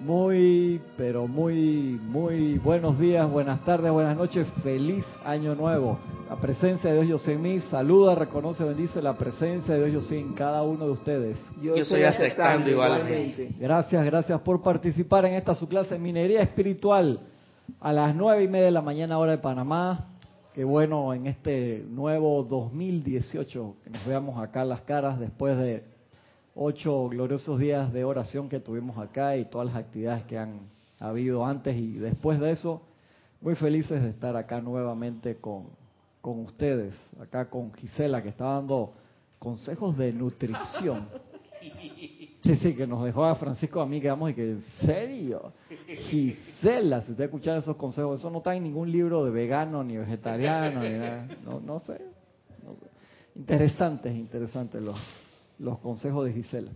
Muy, pero muy, muy buenos días, buenas tardes, buenas noches, feliz año nuevo. La presencia de Dios yo sé en mí, saluda, reconoce, bendice la presencia de Dios yo sé en cada uno de ustedes. Yo, estoy aceptando igualmente. Gracias, gracias por participar en esta su clase de minería espiritual a las nueve y media de la mañana hora de Panamá. Qué bueno en este nuevo 2018 que nos veamos acá las caras después de ocho gloriosos días de oración que tuvimos acá y todas las actividades que han habido antes y después de eso. Muy felices de estar acá nuevamente con, con ustedes, acá con Gisela que está dando consejos de nutrición. Sí, sí, que nos dejó a Francisco a mí, quedamos y que, ¿en serio? Gisela, si usted escuchar esos consejos, eso no está en ningún libro de vegano ni vegetariano, ni nada. No, no sé, no sé. Interesantes, interesantes los, los consejos de Gisela.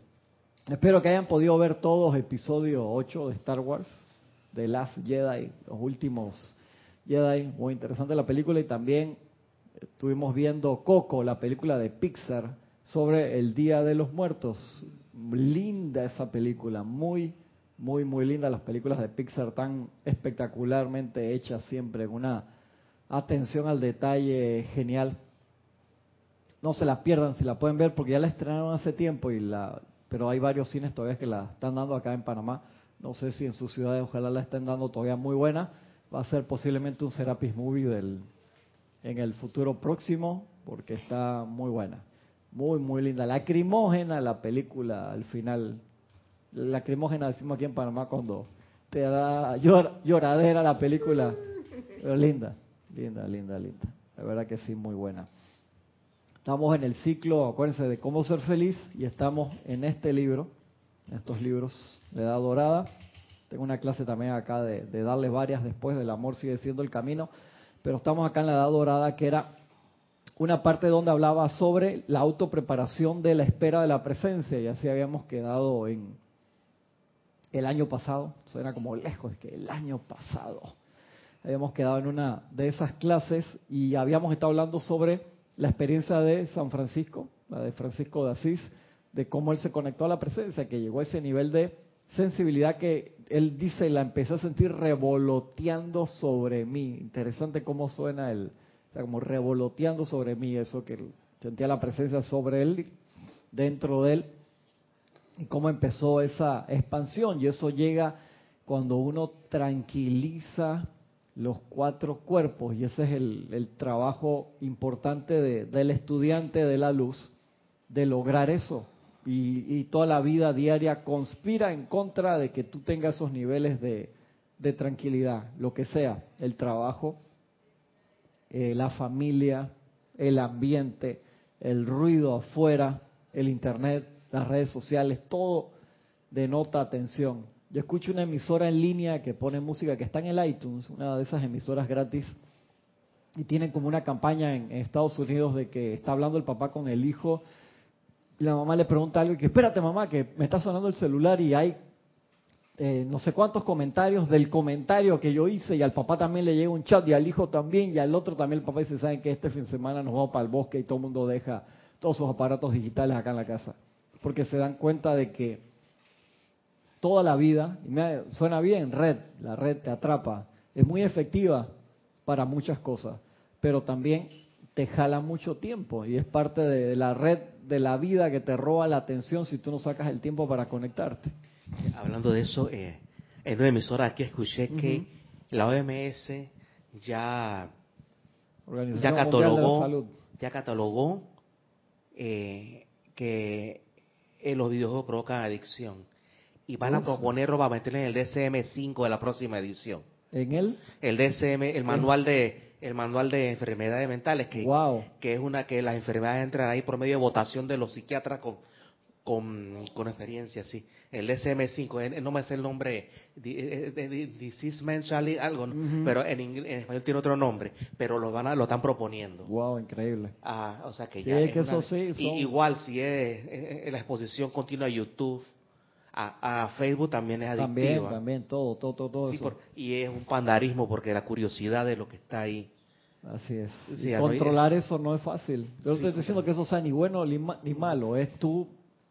Espero que hayan podido ver todos episodio 8 de Star Wars, de Last Jedi, los últimos Jedi. Muy interesante la película y también estuvimos viendo Coco, la película de Pixar sobre el Día de los Muertos. Linda esa película, muy, muy, muy linda. Las películas de Pixar tan espectacularmente hechas siempre, con una atención al detalle genial no se la pierdan si la pueden ver porque ya la estrenaron hace tiempo y la pero hay varios cines todavía que la están dando acá en Panamá. No sé si en su ciudad ojalá la estén dando todavía muy buena. Va a ser posiblemente un Serapis Movie del en el futuro próximo porque está muy buena. Muy muy linda. Lacrimógena la película al final. Lacrimógena decimos aquí en Panamá cuando te da lloradera la película. Pero linda linda linda linda. La verdad que sí muy buena Estamos en el ciclo, acuérdense, de cómo ser feliz y estamos en este libro, en estos libros de Edad Dorada. Tengo una clase también acá de, de darles varias después del amor sigue siendo el camino, pero estamos acá en la Edad Dorada que era una parte donde hablaba sobre la autopreparación de la espera de la presencia y así habíamos quedado en el año pasado, suena como lejos, que el año pasado habíamos quedado en una de esas clases y habíamos estado hablando sobre la experiencia de San Francisco, la de Francisco de Asís, de cómo él se conectó a la presencia, que llegó a ese nivel de sensibilidad que él dice, la empecé a sentir revoloteando sobre mí. Interesante cómo suena él, como revoloteando sobre mí, eso que sentía la presencia sobre él, dentro de él, y cómo empezó esa expansión. Y eso llega cuando uno tranquiliza los cuatro cuerpos y ese es el, trabajo importante del estudiante de la luz, de lograr eso. Y, toda la vida diaria conspira en contra de que tú tengas esos niveles de, tranquilidad, lo que sea, el trabajo, eh, la familia, el ambiente, el ruido afuera, el internet, las redes sociales, todo denota atención. Yo escucho una emisora en línea que pone música que está en el iTunes, una de esas emisoras gratis, y tienen como una campaña en, Estados Unidos de que está hablando el papá con el hijo, y la mamá le pregunta algo y que espérate mamá, que me está sonando el celular y hay eh, no sé cuántos comentarios del comentario que yo hice y al papá también le llega un chat y al hijo también y al otro también el papá dice, saben que este fin de semana nos vamos para el bosque y todo el mundo deja todos sus aparatos digitales acá en la casa, porque se dan cuenta de que toda la vida, y me, suena bien, red, la red te atrapa, es muy efectiva para muchas cosas, pero también te jala mucho tiempo y es parte de la red de la vida que te roba la atención si tú no sacas el tiempo para conectarte. Hablando de eso, eh, en una emisora aquí escuché que la OMS ya, ya catalogó, ya catalogó eh, que eh, los videojuegos provocan adicción y van a proponerlo para meterlo en el DSM-5 de la próxima edición. ¿En él? El DSM, el manual de el manual de enfermedades mentales que, que es una que las enfermedades entran ahí por medio de votación de los psiquiatras con con, con experiencia, sí. El DSM-5, no me sé el nombre, eh, eh, Disease Mental, algo, pero en, en, español tiene otro nombre, pero lo van a, lo están proponiendo. Wow, increíble. Ah, o sea que ya. es que eso sí, igual si es, la exposición continua a YouTube, a, Facebook también es adictiva. También, también, todo, todo, todo, eso. y es un pandarismo porque la curiosidad de lo que está ahí. Así es. controlar eso no es fácil. Yo no estoy diciendo que eso sea ni bueno ni, malo, es tú,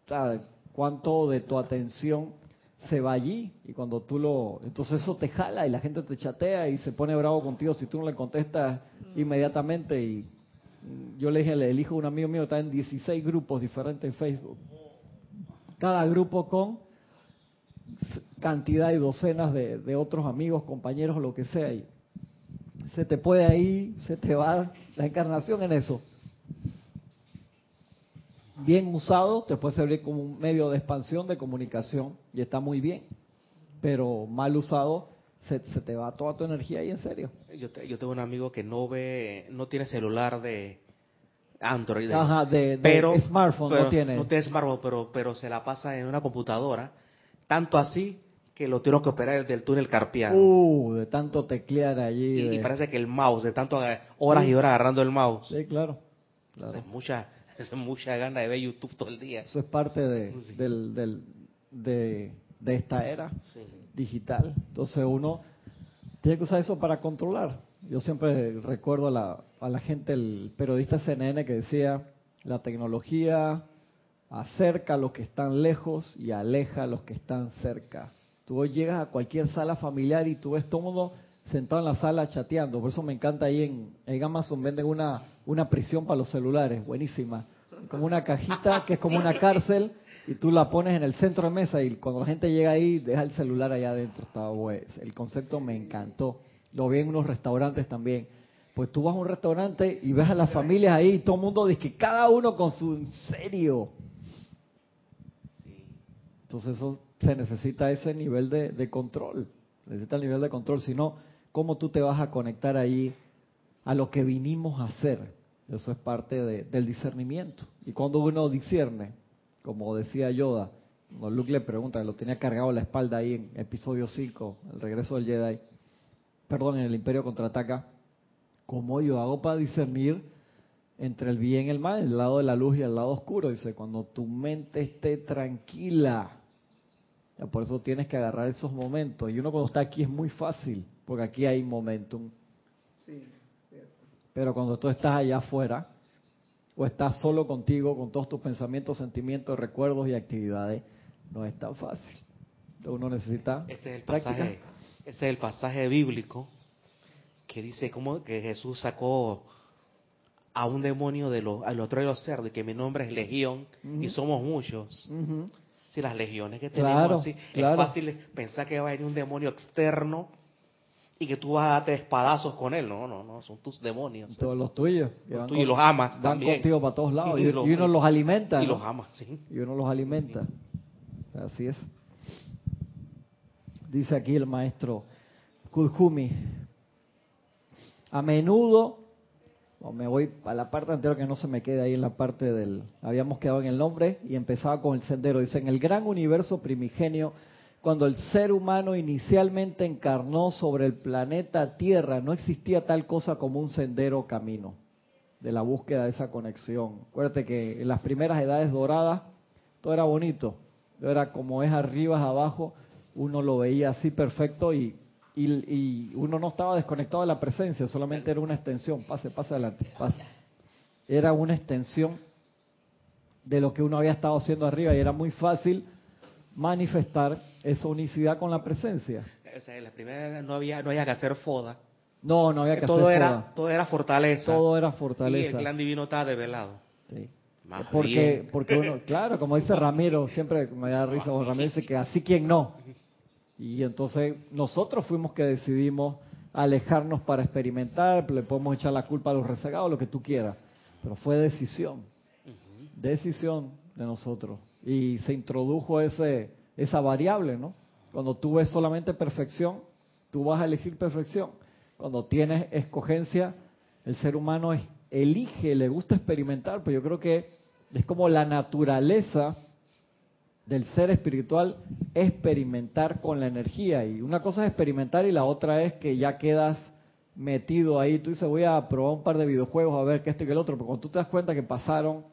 ¿sabes? cuánto de tu atención se va allí y cuando tú lo... Entonces eso te jala y la gente te chatea y se pone bravo contigo si tú no le contestas inmediatamente y yo le dije, el hijo de un amigo mío está en 16 grupos diferentes en Facebook. Cada grupo con cantidad y docenas de, de otros amigos, compañeros, lo que sea. Y se te puede ahí, se te va la encarnación en eso. Bien usado, te puede servir como un medio de expansión, de comunicación, y está muy bien. Pero mal usado, se, te va toda tu energía ahí en serio. Yo, yo tengo un amigo que no ve, no tiene celular de Android, de, pero, smartphone, no tiene. No tiene smartphone, pero, pero se la pasa en una computadora, tanto así que lo tiene que operar desde el túnel carpiano. Uh, de tanto teclear allí. Y, parece que el mouse, de tanto horas y horas agarrando el mouse. Sí, claro. Es mucha, es mucha gana de ver YouTube todo el día. Eso es parte de, del, del, de, de esta era digital. Entonces uno tiene que usar eso para controlar. Yo siempre recuerdo a la, a la gente, el periodista CNN que decía, la tecnología acerca a los que están lejos y aleja a los que están cerca. Tú llegas a cualquier sala familiar y tú ves todo mundo sentado en la sala chateando. Por eso me encanta ahí en, Amazon venden una, una prisión para los celulares, buenísima. Como una cajita que es como una cárcel y tú la pones en el centro de mesa y cuando la gente llega ahí deja el celular allá adentro. Está El concepto me encantó. Lo vi en unos restaurantes también. Pues tú vas a un restaurante y ves a las familias ahí y todo el mundo dice que cada uno con su serio. Entonces eso se necesita ese nivel de, control, necesita el nivel de control, si no, ¿cómo tú te vas a conectar ahí a lo que vinimos a hacer? Eso es parte del discernimiento. Y cuando uno discierne, como decía Yoda, cuando Luke le pregunta, lo tenía cargado a la espalda ahí en episodio 5, el regreso del Jedi, perdón, en el Imperio contraataca, ¿cómo yo hago para discernir entre el bien y el mal, el lado de la luz y el lado oscuro? Dice, cuando tu mente esté tranquila, por eso tienes que agarrar esos momentos. Y uno cuando está aquí es muy fácil, porque aquí hay momentum. Sí, Pero cuando tú estás allá afuera, o estás solo contigo, con todos tus pensamientos, sentimientos, recuerdos y actividades, no es tan fácil. Uno necesita ese es el pasaje, ese es el pasaje bíblico que dice cómo que Jesús sacó a un demonio de los, a los de los cerdos, que mi nombre es Legión y somos muchos si las legiones que tenemos así, es fácil pensar que va a venir un demonio externo y que tú vas a darte espadazos con él. No, no, no, son tus demonios. Todos los tuyos. Los tuyos y los amas van contigo para todos lados. Y, uno los alimenta. Y los ama, sí. Y uno los alimenta. Así es. Dice aquí el maestro Kudjumi. A menudo me voy a la parte anterior que no se me quede ahí en la parte del... Habíamos quedado en el nombre y empezaba con el sendero. Dice, en el gran universo primigenio, cuando el ser humano inicialmente encarnó sobre el planeta Tierra, no existía tal cosa como un sendero o camino de la búsqueda de esa conexión. Acuérdate que en las primeras edades doradas todo era bonito, era como es arriba, abajo, uno lo veía así perfecto y y, uno no estaba desconectado de la presencia, solamente era una extensión, pase, pase adelante, pase. Era una extensión de lo que uno había estado haciendo arriba y era muy fácil manifestar esa unicidad con la presencia. O sea, en la primera no había, no había que hacer foda. No, no había que todo hacer era, foda. Todo era fortaleza. Todo era fortaleza. Y el clan divino estaba develado. Sí. porque, porque uno, claro, como dice Ramiro, siempre me da risa, Ramiro dice que así quien no. Y entonces nosotros fuimos que decidimos alejarnos para experimentar, le podemos echar la culpa a los rezagados, lo que tú quieras, pero fue decisión, decisión de nosotros. Y se introdujo ese, esa variable, ¿no? Cuando tú ves solamente perfección, tú vas a elegir perfección. Cuando tienes escogencia, el ser humano elige, le gusta experimentar, pero yo creo que es como la naturaleza del ser espiritual experimentar con la energía. Y una cosa es experimentar y la otra es que ya quedas metido ahí. Tú dices, voy a probar un par de videojuegos a ver qué esto y qué el otro. Pero cuando tú te das cuenta que pasaron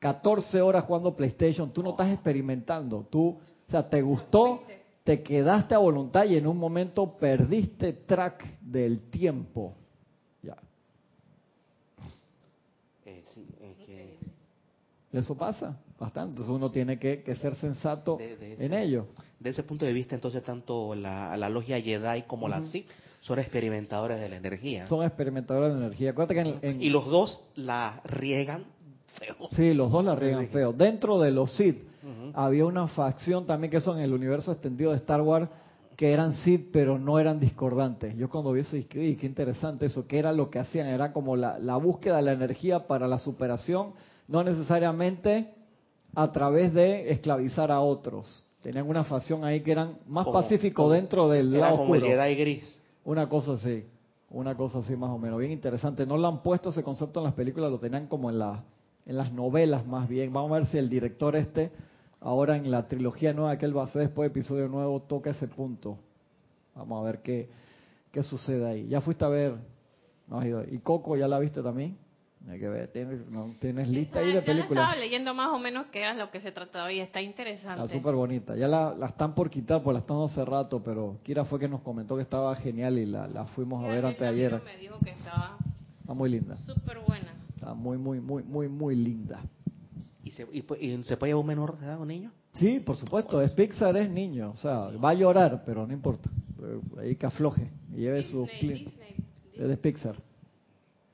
14 horas jugando PlayStation, tú no estás experimentando. Tú, o sea, te gustó, te quedaste a voluntad y en un momento perdiste track del tiempo. Ya. Eh, sí, es que Eso pasa bastante. Entonces uno tiene que, ser sensato en ello. De ese punto de vista, entonces, tanto la, la logia Jedi como la Sith son experimentadores de la energía. Son experimentadores de la energía. que Y los dos la riegan feo. Sí, los dos la riegan feo. Dentro de los Sith había una facción también que eso en el universo extendido de Star Wars que eran Sith pero no eran discordantes. Yo cuando vi eso dije, qué interesante eso, que era lo que hacían, era como la, la búsqueda de la energía para la superación, no necesariamente a través de esclavizar a otros. Tenían una facción ahí que eran más pacíficos dentro del lado como oscuro. El gris. Una cosa así, una cosa así más o menos, bien interesante. No lo han puesto ese concepto en las películas, lo tenían como en, la, en las novelas más bien. Vamos a ver si el director este, ahora en la trilogía nueva que él va a hacer después de episodio nuevo, toca ese punto. Vamos a ver qué, qué sucede ahí. ¿Ya fuiste a ver? No ido. ¿Y Coco ya la viste también? Hay que ver, tienes, no, tienes lista ahí de películas. estaba leyendo más o menos qué era lo que se trataba y está interesante. Está súper bonita. Ya la, la, están por quitar, pues la están hace rato, pero Kira fue que nos comentó que estaba genial y la, la fuimos a ver antes de ayer. Me dijo que estaba está muy linda. Súper buena. Está muy, muy, muy, muy, muy linda. ¿Y se, y, se puede llevar un menor de un niño? Sí, por supuesto. Es Pixar, es niño. O sea, va a llorar, pero no importa. Ahí que afloje y lleve su Disney, Es Pixar.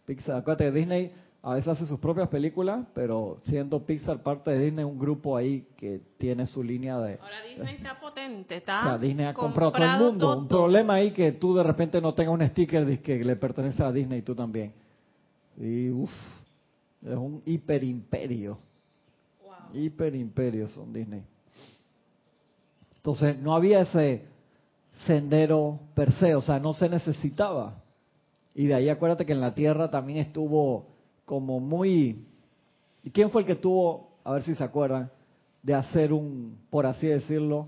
Pixar. Acuérdate que Disney a veces hace sus propias películas, pero siendo Pixar parte de Disney, un grupo ahí que tiene su línea de... Ahora Disney está potente, está... O sea, Disney ha comprado, todo el mundo. Un problema ahí que tú de repente no tengas un sticker que le pertenece a Disney y tú también. Y uff, es un hiperimperio. Wow. Hiperimperio son Disney. Entonces, no había ese sendero per se, o sea, no se necesitaba. Y de ahí acuérdate que en la Tierra también estuvo como muy... ¿Y quién fue el que tuvo, a ver si se acuerdan, de hacer un, por así decirlo,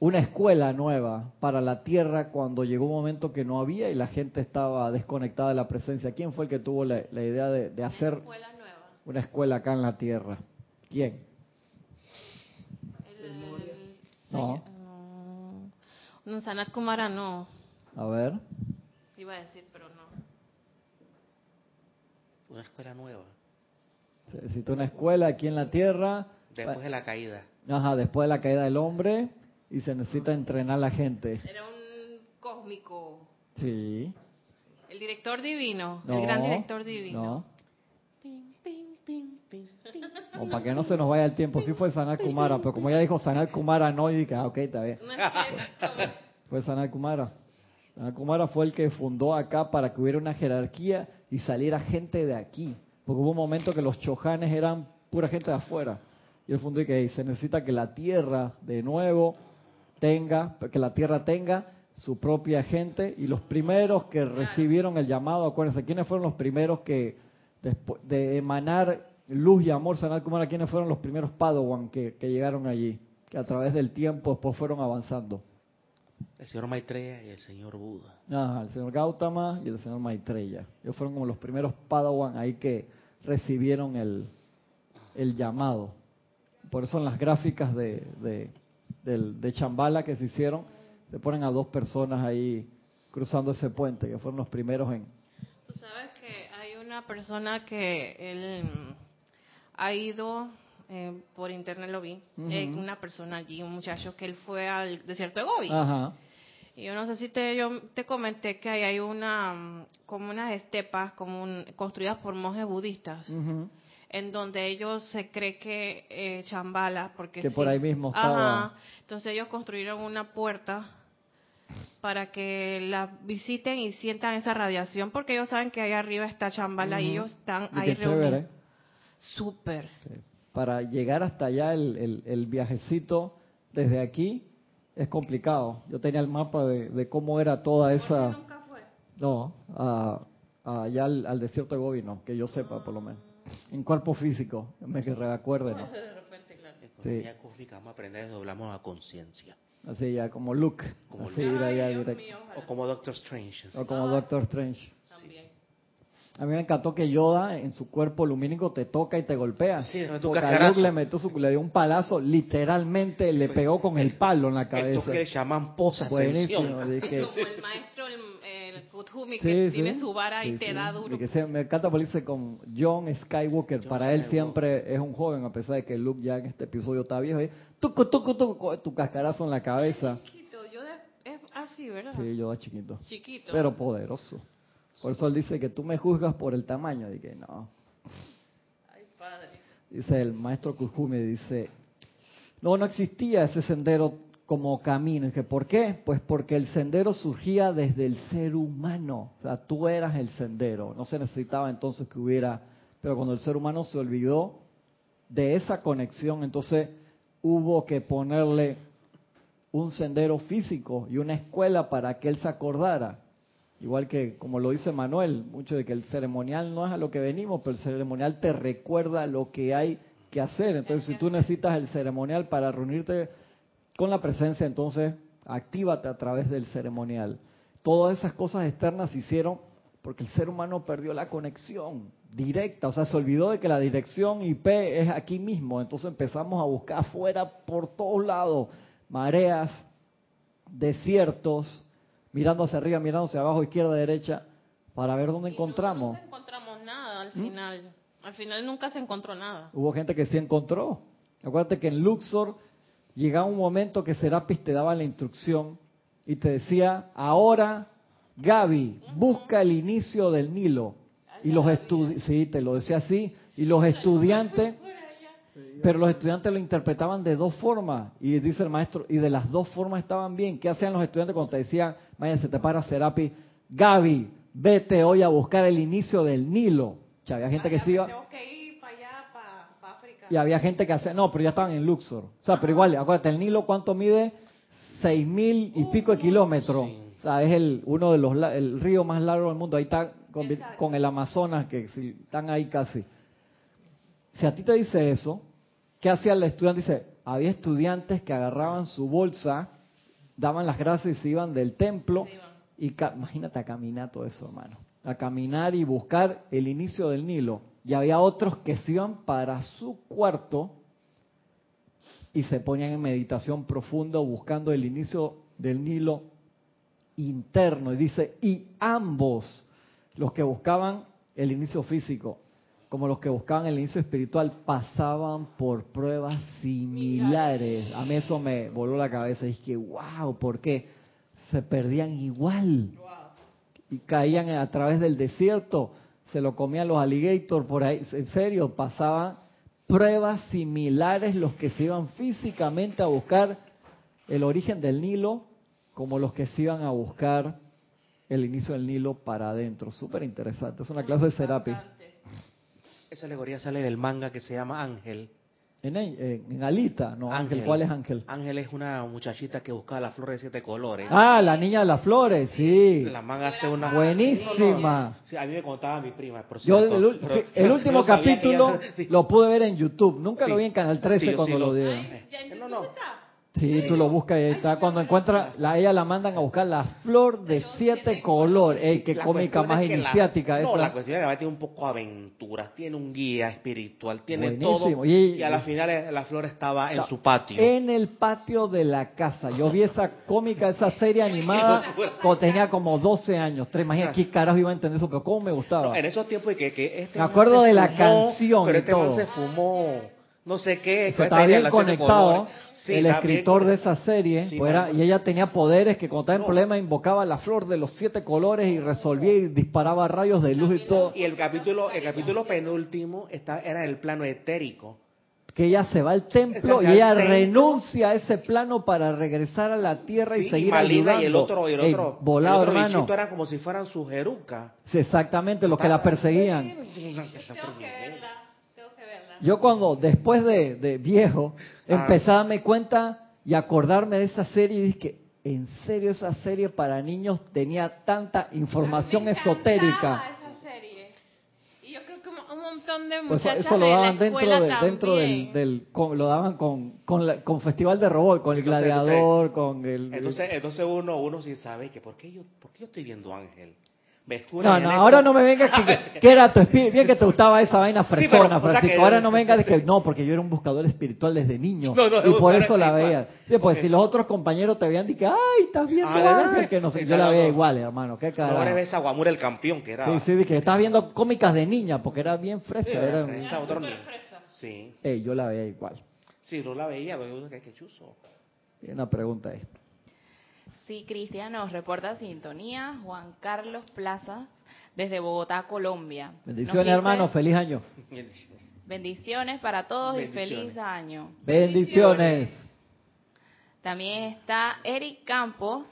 una escuela nueva para la tierra cuando llegó un momento que no había y la gente estaba desconectada de la presencia? ¿Quién fue el que tuvo la, idea de, hacer una escuela, nueva. una escuela acá en la tierra? ¿Quién? no. no, Sanat Kumara no. A ver. Iba a decir, pero no. Una escuela nueva. Se necesita una escuela aquí en la tierra. Después de la caída. Ajá, después de la caída del hombre y se necesita entrenar a la gente. Era un cósmico. Sí. El director divino, el gran director divino. No. O para que no se nos vaya el tiempo, sí fue Sanat Kumara, pero como ella dijo Sanat Kumara no, y dije, ah, ok, está bien. fue Sanat Kumara. Kumara fue el que fundó acá para que hubiera una jerarquía y saliera gente de aquí. Porque hubo un momento que los chojanes eran pura gente de afuera. Y el fundó y que se necesita que la tierra de nuevo tenga, que la tierra tenga su propia gente. Y los primeros que recibieron el llamado, acuérdense, ¿quiénes fueron los primeros que, después de emanar luz y amor, Sanat Kumara, quiénes fueron los primeros Padawan que, que llegaron allí? Que a través del tiempo después fueron avanzando. El señor Maitreya y el señor Buda. Ajá, el señor Gautama y el señor Maitreya. Ellos fueron como los primeros Padawan ahí que recibieron el, el llamado. Por eso en las gráficas de, de, de, Chambala que se hicieron, se ponen a dos personas ahí cruzando ese puente, que fueron los primeros en... Tú sabes que hay una persona que él ha ido eh, por internet lo vi, eh, una persona allí, un muchacho que él fue al desierto de Gobi. Y yo no sé si te, yo te comenté que ahí hay una, como unas estepas como construidas por monjes budistas. En donde ellos se cree que eh, Chambala, porque que por ahí mismo estaba. Entonces ellos construyeron una puerta para que la visiten y sientan esa radiación, porque ellos saben que ahí arriba está Chambala y ellos están ahí reunidos. Súper para llegar hasta allá el, el, viajecito desde aquí es complicado. Yo tenía el mapa de, cómo era toda esa... nunca fue? No, allá al, desierto de Gobi no, que yo sepa por lo menos. En cuerpo físico, me que recuerde, ¿no? De repente, claro. Sí. cósmica, vamos a aprender a doblamos a conciencia. Así ya, como Luke. Como así ir allá directo. o como Doctor Strange. O como Doctor Strange. También. A mí me encantó que Yoda en su cuerpo lumínico te toca y te golpea. Sí, Porque a Luke le, metió su, le dio un palazo, literalmente le pegó con el, palo en la cabeza. El toque chamán posa Buenísimo. Como el maestro, el, Kuthumi, que tiene su vara y te da duro. me encanta porque con John Skywalker. para él siempre es un joven, a pesar de que Luke ya en este episodio está viejo. Y, tuco, tuco, tuco, tu cascarazo en la cabeza. Chiquito, yo es así, ¿verdad? Sí, yo era chiquito. Chiquito. Pero poderoso. Por eso él dice que tú me juzgas por el tamaño. Y que no. Ay, padre. Dice el maestro Kuthumi, dice, no, no existía ese sendero como camino. ¿Y que por qué? Pues porque el sendero surgía desde el ser humano. O sea, tú eras el sendero. No se necesitaba entonces que hubiera... Pero cuando el ser humano se olvidó de esa conexión, entonces hubo que ponerle un sendero físico y una escuela para que él se acordara. Igual que, como lo dice Manuel, mucho de que el ceremonial no es a lo que venimos, pero el ceremonial te recuerda lo que hay que hacer. Entonces, si tú necesitas el ceremonial para reunirte con la presencia, entonces actívate a través del ceremonial. Todas esas cosas externas se hicieron porque el ser humano perdió la conexión directa, o sea, se olvidó de que la dirección IP es aquí mismo, entonces empezamos a buscar afuera por todos lados, mareas, desiertos, mirando hacia arriba, mirando hacia abajo, izquierda, derecha, para ver dónde encontramos. No, encontramos nada al ¿Mm? final. Al final nunca se encontró nada. Hubo gente que sí encontró. Acuérdate que en Luxor llegaba un momento que Serapis te daba la instrucción y te decía, ahora Gaby, busca el inicio del Nilo. Y los estudiantes, sí, te lo decía así, y los estudiantes, pero los estudiantes lo interpretaban de dos formas, y dice el maestro, y de las dos formas estaban bien. ¿Qué hacían los estudiantes cuando te decían, vaya, se te para Serapis, Gaby, vete hoy a buscar el inicio del Nilo? O había gente que se iba y había gente que hacía, no, pero ya estaban en Luxor. O sea, pero igual, acuérdate, el Nilo cuánto mide? Seis mil y pico de kilómetros. O sea, es el, uno de los, el río más largo del mundo. Ahí está con, el Amazonas, que si, están ahí casi. Si a ti te dice eso, ¿qué hacía el estudiante? Dice, había estudiantes que agarraban su bolsa, daban las gracias y se iban del templo. Y imagínate a caminar todo eso, hermano. A caminar y buscar el inicio del Nilo y había otros que se iban para su cuarto y se ponían en meditación profunda buscando el inicio del Nilo interno. Y dice, y ambos, los que buscaban el inicio físico, como los que buscaban el inicio espiritual, pasaban por pruebas similares. A mí eso me voló la cabeza. Y dije, wow, ¿por qué? Se perdían igual. Y caían a través del desierto se lo comían los alligators por ahí, en serio, pasaban pruebas similares los que se iban físicamente a buscar el origen del Nilo como los que se iban a buscar el inicio del Nilo para adentro. Súper interesante, es una clase de terapia. Esa alegoría sale del manga que se llama Ángel, en, en, Alita, no, Ángel. ¿cuál es Ángel? Ángel es una muchachita que buscaba las flores de siete colores. Ah, la niña de las flores, sí. La manga hace una... Buenísima. Sí, a mí me contaba mi prima, por Yo, el, último capítulo lo pude ver en YouTube, nunca lo vi en Canal 13 cuando lo dieron. no, no. Sí, tú lo buscas y ahí está. Cuando encuentra, la, ella la mandan a buscar la flor de siete colores. Ey, qué cómica más iniciática No, la cuestión es que tiene un poco de aventuras, tiene un guía espiritual, tiene todo. Y, a la final eh, la flor estaba en su patio. En el patio de la casa. Yo vi esa cómica, esa serie animada cuando tenía como 12 años. Tres, imagínate qué carajo iba a entender eso, pero cómo me gustaba. en esos tiempos que, que este Me acuerdo de la canción pero este todo. se fumó no sé qué. Estaba bien conectado el escritor de esa serie, pues y ella tenía poderes que cuando estaba en problema invocaba la flor de los siete colores y resolvía y disparaba rayos de luz y todo. Y el capítulo, el capítulo penúltimo está, era el plano etérico. Que ella se va al templo y ella renuncia a ese plano para regresar a la tierra y seguir y ayudando. Y el otro, y el otro, volado, el hermano. era como si fueran sus jerucas. Sí, exactamente, los que la perseguían. Yo cuando, después de, viejo, ah. empecé a darme cuenta y acordarme de esa serie y dije, ¿en serio esa serie para niños tenía tanta información esotérica? Esa serie. Y yo creo que un montón de pues muchachas eso, lo daban dentro, de, dentro del, del lo daban con, con, con festival de robot, con el gladiador, con el entonces entonces uno uno sí sabe que por qué yo por qué yo estoy viendo Ángel no, no, ahora no me vengas que, que, era tu espíritu. Bien que te gustaba esa vaina fresona, Francisco. ahora no me vengas de que no, porque yo era un buscador espiritual desde niño. y por eso la veía. Después, si los otros compañeros te veían, dije, ay, estás viendo ah, que no sé. Yo la veía igual, hermano. Qué carajo. Ahora ves a Guamura el campeón, que era. Sí, sí, dije, estás viendo cómicas de niña, porque era bien fresca. era, era otro Sí. Ey, yo la veía igual. Sí, no la veía, pero que chuzo. Y una pregunta ahí. Sí, Cristian nos reporta sintonía. Juan Carlos Plaza, desde Bogotá, Colombia. Bendiciones, hermano. Feliz año. Bendiciones para todos y feliz año. Bendiciones. También está Eric Campos,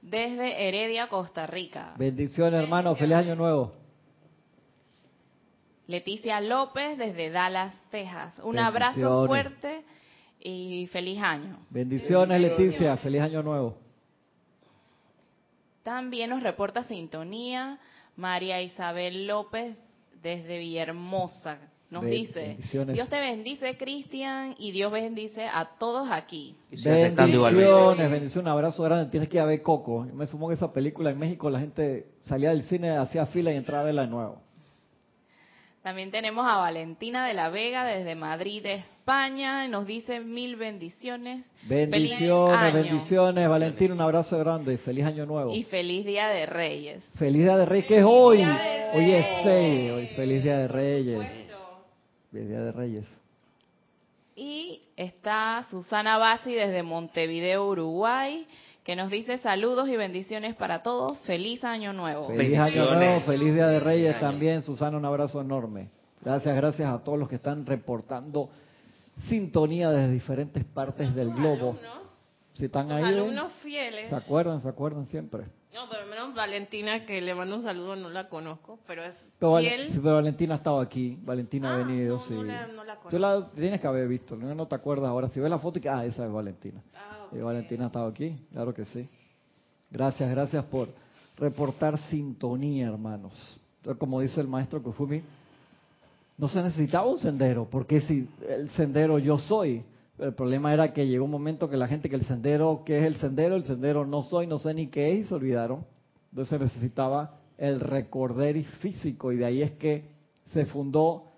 desde Heredia, Costa Rica. Bendiciones, hermano. Feliz año nuevo. Leticia López, desde Dallas, Texas. Un abrazo fuerte y feliz año. Bendiciones, Leticia. Feliz año nuevo. También nos reporta sintonía María Isabel López desde Villahermosa. Nos dice, Dios te bendice, Cristian, y Dios bendice a todos aquí. Bendiciones, bendiciones, un abrazo grande. Tienes que ir a ver Coco. Yo me sumo que esa película en México la gente salía del cine, hacía fila y entraba a verla de nuevo. También tenemos a Valentina de la Vega desde Madrid, España. Nos dice mil bendiciones. Bendiciones, bendiciones. Valentina, un abrazo grande. Feliz año nuevo. Y feliz Día de Reyes. Feliz Día de Reyes, que es hoy. Hoy es 6. Hoy feliz Día de Reyes. Feliz Día de Reyes. Y está Susana Basi desde Montevideo, Uruguay que nos dice saludos y bendiciones para todos. Feliz año nuevo. Feliz año nuevo, feliz Día de Reyes también. Susana, un abrazo enorme. Gracias, gracias a todos los que están reportando sintonía desde diferentes partes del globo. Si están ahí. Alumnos fieles. ¿Se acuerdan? ¿Se acuerdan siempre? No, pero menos Valentina, que le mando un saludo, no la conozco, pero es fiel. sí, pero Valentina ha estado aquí, Valentina ha ah, venido, sí. No la, no la Tú la tienes que haber visto, no, te acuerdas ahora. Si ves la foto, y que, ah, esa es Valentina. Ah, y Valentina ha estado aquí, claro que sí. Gracias, gracias por reportar sintonía, hermanos. Como dice el maestro Kufumi, no se necesitaba un sendero, porque si el sendero yo soy, el problema era que llegó un momento que la gente que el sendero, ¿qué es el sendero? El sendero no soy, no sé ni qué es, y se olvidaron. Entonces necesitaba el recorder físico, y de ahí es que se fundó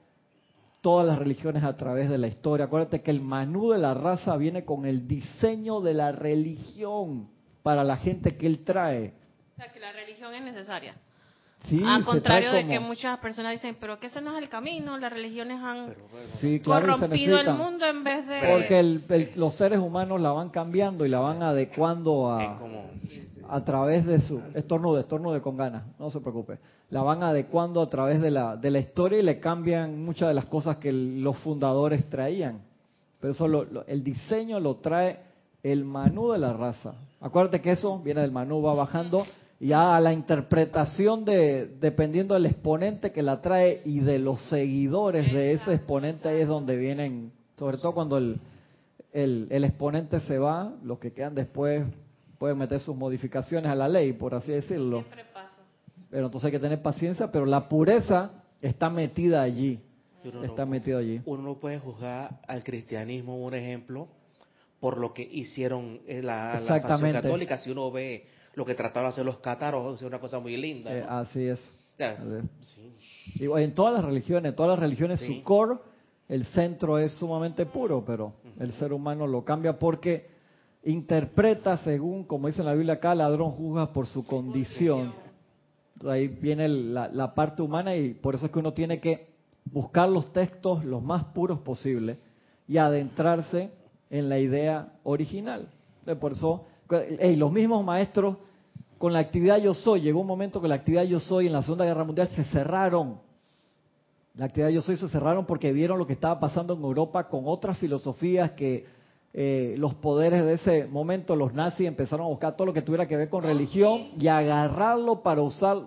todas las religiones a través de la historia. Acuérdate que el manú de la raza viene con el diseño de la religión para la gente que él trae. O sea, que la religión es necesaria. Sí, Al contrario de que muchas personas dicen, pero que ese no es el camino, las religiones han corrompido el mundo en vez de... Porque los seres humanos la van cambiando y la van adecuando a, a través de su... Estornude, estornude con ganas, no se preocupe la van adecuando a través de la, de la historia y le cambian muchas de las cosas que los fundadores traían. Pero eso el diseño lo trae el manú de la raza. Acuérdate que eso viene del manú, va bajando y ya a la interpretación de, dependiendo del exponente que la trae y de los seguidores de ese exponente, ahí es donde vienen, sobre todo cuando el, el, el exponente se va, los que quedan después pueden meter sus modificaciones a la ley, por así decirlo pero entonces hay que tener paciencia, pero la pureza está metida allí. está metida allí. Uno no puede juzgar al cristianismo, un ejemplo, por lo que hicieron la, la católica. Si uno ve lo que trataron de hacer los cátaros, es una cosa muy linda. Eh, así es. Sí. en todas las religiones, en todas las religiones, su core, el centro es sumamente puro, pero el ser humano lo cambia porque interpreta según, como dice en la Biblia acá, ladrón juzga por su condición ahí viene la, parte humana y por eso es que uno tiene que buscar los textos los más puros posibles y adentrarse en la idea original. Por eso, los mismos maestros con la actividad yo soy, llegó un momento que la actividad yo soy en la Segunda Guerra Mundial se cerraron. La actividad yo soy se cerraron porque vieron lo que estaba pasando en Europa con otras filosofías que eh, los poderes de ese momento, los nazis empezaron a buscar todo lo que tuviera que ver con religión y agarrarlo para usar.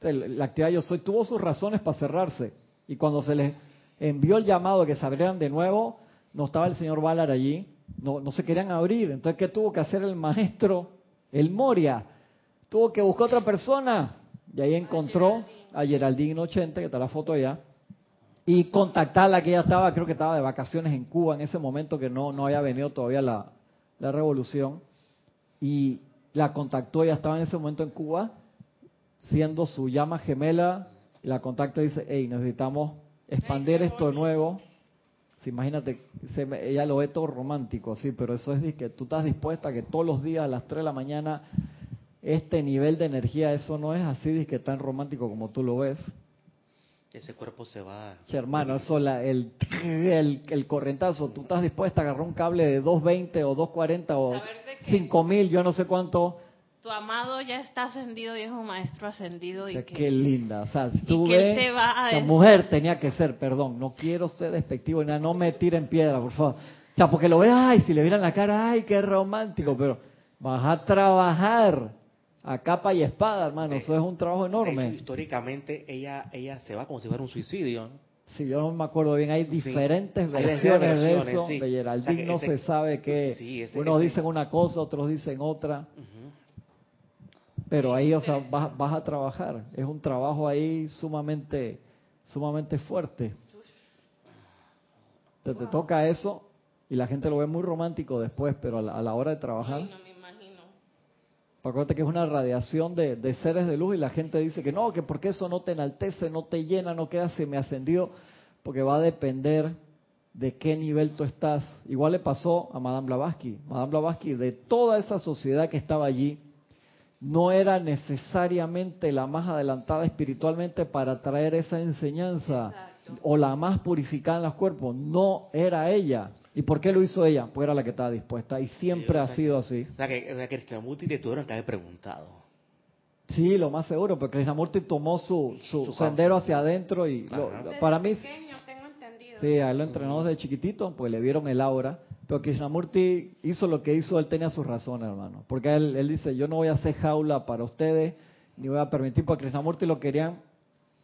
La actividad Yo Soy tuvo sus razones para cerrarse. Y cuando se les envió el llamado de que se abrieran de nuevo, no estaba el señor Ballard allí, no, no se querían abrir. Entonces, ¿qué tuvo que hacer el maestro? El Moria. Tuvo que buscar otra persona. Y ahí encontró a Geraldine 80, que está la foto allá y contactarla, que ella estaba, creo que estaba de vacaciones en Cuba en ese momento, que no, no había venido todavía la, la revolución, y la contactó, ella estaba en ese momento en Cuba, siendo su llama gemela, y la contacta y dice, hey, necesitamos expandir esto de nuevo. imagínate, ella lo ve todo romántico, sí, pero eso es que tú estás dispuesta a que todos los días a las 3 de la mañana este nivel de energía, eso no es así que tan romántico como tú lo ves. Ese cuerpo se va. hermano, eso el, el, el, correntazo, tú estás dispuesta a agarrar un cable de 220 o 240 o 5000, yo no sé cuánto. Tu amado ya está ascendido y es un maestro ascendido. y que, qué linda. O sea, si tú ves, la mujer tenía que ser, perdón, no quiero ser despectivo, no me tiren piedra, por favor. O sea, porque lo ves, ay, si le vieran la cara, ay, qué romántico, pero vas a trabajar a capa y espada, hermano. Eso es un trabajo enorme. históricamente ella ella se va como si fuera un suicidio. Sí, yo no me acuerdo bien. Hay diferentes versiones, de eso. De Geraldine no se sabe qué. Unos dicen una cosa, otros dicen otra. Pero ahí, o sea, vas, vas, a trabajar. Es un trabajo ahí sumamente, sumamente fuerte. Te, te toca eso y la gente lo ve muy romántico después, pero a la, hora de trabajar. Acuérdate que es una radiación de, seres de luz y la gente dice que no, que porque eso no te enaltece, no te llena, no queda me ascendido, porque va a depender de qué nivel tú estás. Igual le pasó a Madame Blavatsky. Madame Blavatsky, de toda esa sociedad que estaba allí, no era necesariamente la más adelantada espiritualmente para traer esa enseñanza o la más purificada en los cuerpos. No era ella. ¿Y por qué lo hizo ella? Pues era la que estaba dispuesta y siempre ha sido así. O sea, que, o sea, Krishnamurti te tuvieron que haber preguntado. Sí, lo más seguro, porque Krishnamurti tomó su, su, sendero hacia adentro y para mí... Sí, a él lo entrenó desde chiquitito, pues le vieron el aura. Pero Krishnamurti hizo lo que hizo, él tenía sus razones, hermano. Porque él, él dice, yo no voy a hacer jaula para ustedes, ni voy a permitir, porque Krishnamurti lo querían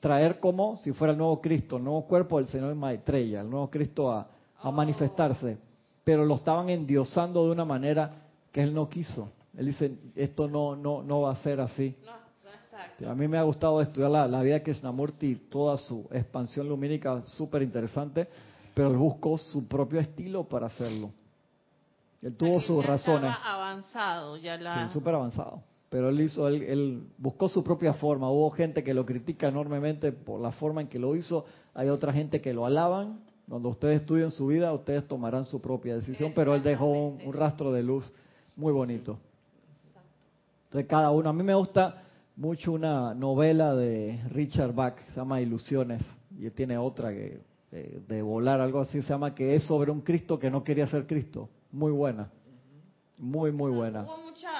traer como si fuera el nuevo Cristo, el nuevo cuerpo del Señor Maitreya, el nuevo Cristo a, a manifestarse, pero lo estaban endiosando de una manera que él no quiso. Él dice, esto no, no, no va a ser así. a mí me ha gustado estudiar la, la vida de Krishnamurti y toda su expansión lumínica, súper interesante, pero él buscó su propio estilo para hacerlo. Él tuvo sus razones. avanzado, ya la... Sí, súper avanzado. Pero él hizo, él, él buscó su propia forma. Hubo gente que lo critica enormemente por la forma en que lo hizo. Hay otra gente que lo alaban cuando ustedes estudien su vida, ustedes tomarán su propia decisión, pero él dejó un, rastro de luz muy bonito. De cada uno. A mí me gusta mucho una novela de Richard Bach, se llama Ilusiones, y tiene otra que de, volar, algo así, se llama que es sobre un Cristo que no quería ser Cristo. Muy buena, muy, muy buena. Hubo mucha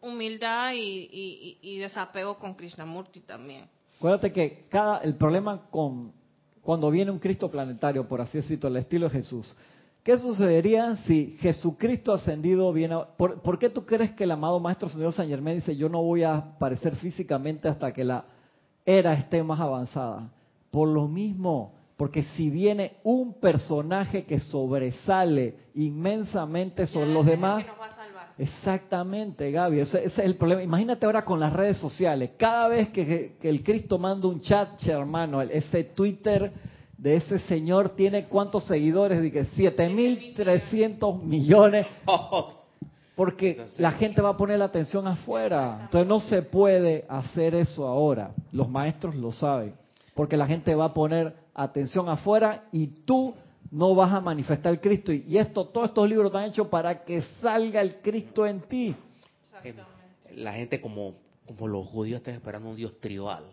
humildad y, y desapego con Krishnamurti también. Acuérdate que cada, el problema con cuando viene un Cristo planetario, por así decirlo, al estilo de Jesús. ¿Qué sucedería si Jesucristo ascendido viene? ¿Por, qué tú crees que el amado Maestro Señor San Germán dice, yo no voy a aparecer físicamente hasta que la era esté más avanzada? Por lo mismo, porque si viene un personaje que sobresale inmensamente sobre los demás, Exactamente, Gaby, ese, es el problema. Imagínate ahora con las redes sociales. Cada vez que, el Cristo manda un chat, hermano, ese Twitter de ese señor tiene cuántos seguidores, dije, 7.300 millones. Porque la gente va a poner la atención afuera. Entonces no se puede hacer eso ahora. Los maestros lo saben. Porque la gente va a poner atención afuera y tú no vas a manifestar el Cristo. Y esto, todos estos libros están hechos para que salga el Cristo en ti. La gente como, como los judíos está esperando un Dios tribal.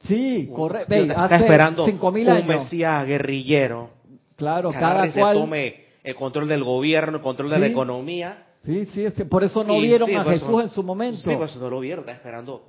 Sí, correcto. Está esperando un Mesías guerrillero. Claro, cada cual. tome el control del gobierno, el control de la economía. Sí, sí, por eso no vieron a Jesús en su momento. Sí, por eso no lo vieron, está esperando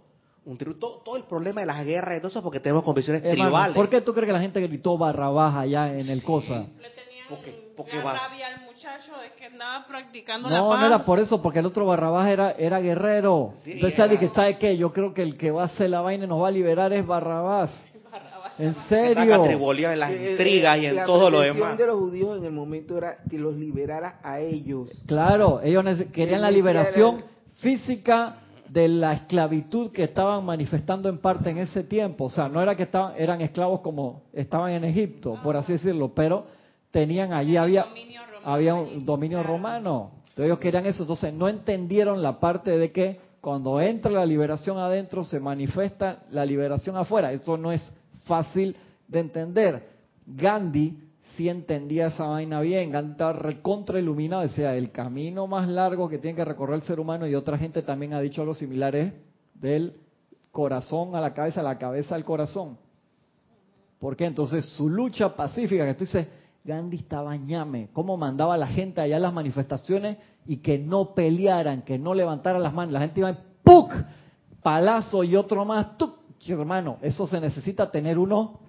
un todo, todo, el problema de las guerras y todo eso porque tenemos convicciones tribales. ¿Por qué tú crees que la gente gritó barra baja allá en el cosa? Le tenían porque, porque rabia al muchacho de que andaba practicando no, la paz. No, era por eso, porque el otro Barrabás era, era guerrero. Sí, Entonces, que ¿sabe qué? Yo creo que el que va a hacer la vaina y nos va a liberar es Barrabás. ¿En serio? en las intrigas y en todo lo demás. La de los judíos en el momento era que los liberara a ellos. Claro, ellos querían la liberación física de la esclavitud que estaban manifestando en parte en ese tiempo. O sea, no era que estaban, eran esclavos como estaban en Egipto, por así decirlo, pero tenían allí, había, había un dominio romano. Entonces ellos querían eso. Entonces no entendieron la parte de que cuando entra la liberación adentro, se manifiesta la liberación afuera. Eso no es fácil de entender. Gandhi sí entendía esa vaina bien, Gandhi estaba recontra iluminado, decía, el camino más largo que tiene que recorrer el ser humano, y otra gente también ha dicho algo similar, es del corazón a la cabeza, la cabeza al corazón. ¿Por qué? Entonces su lucha pacífica, que tú dices, Gandhi estaba ñame, cómo mandaba a la gente allá a las manifestaciones y que no pelearan, que no levantaran las manos. La gente iba ¡puc! Palazo y otro más, ¡tuc! Hermano, eso se necesita tener uno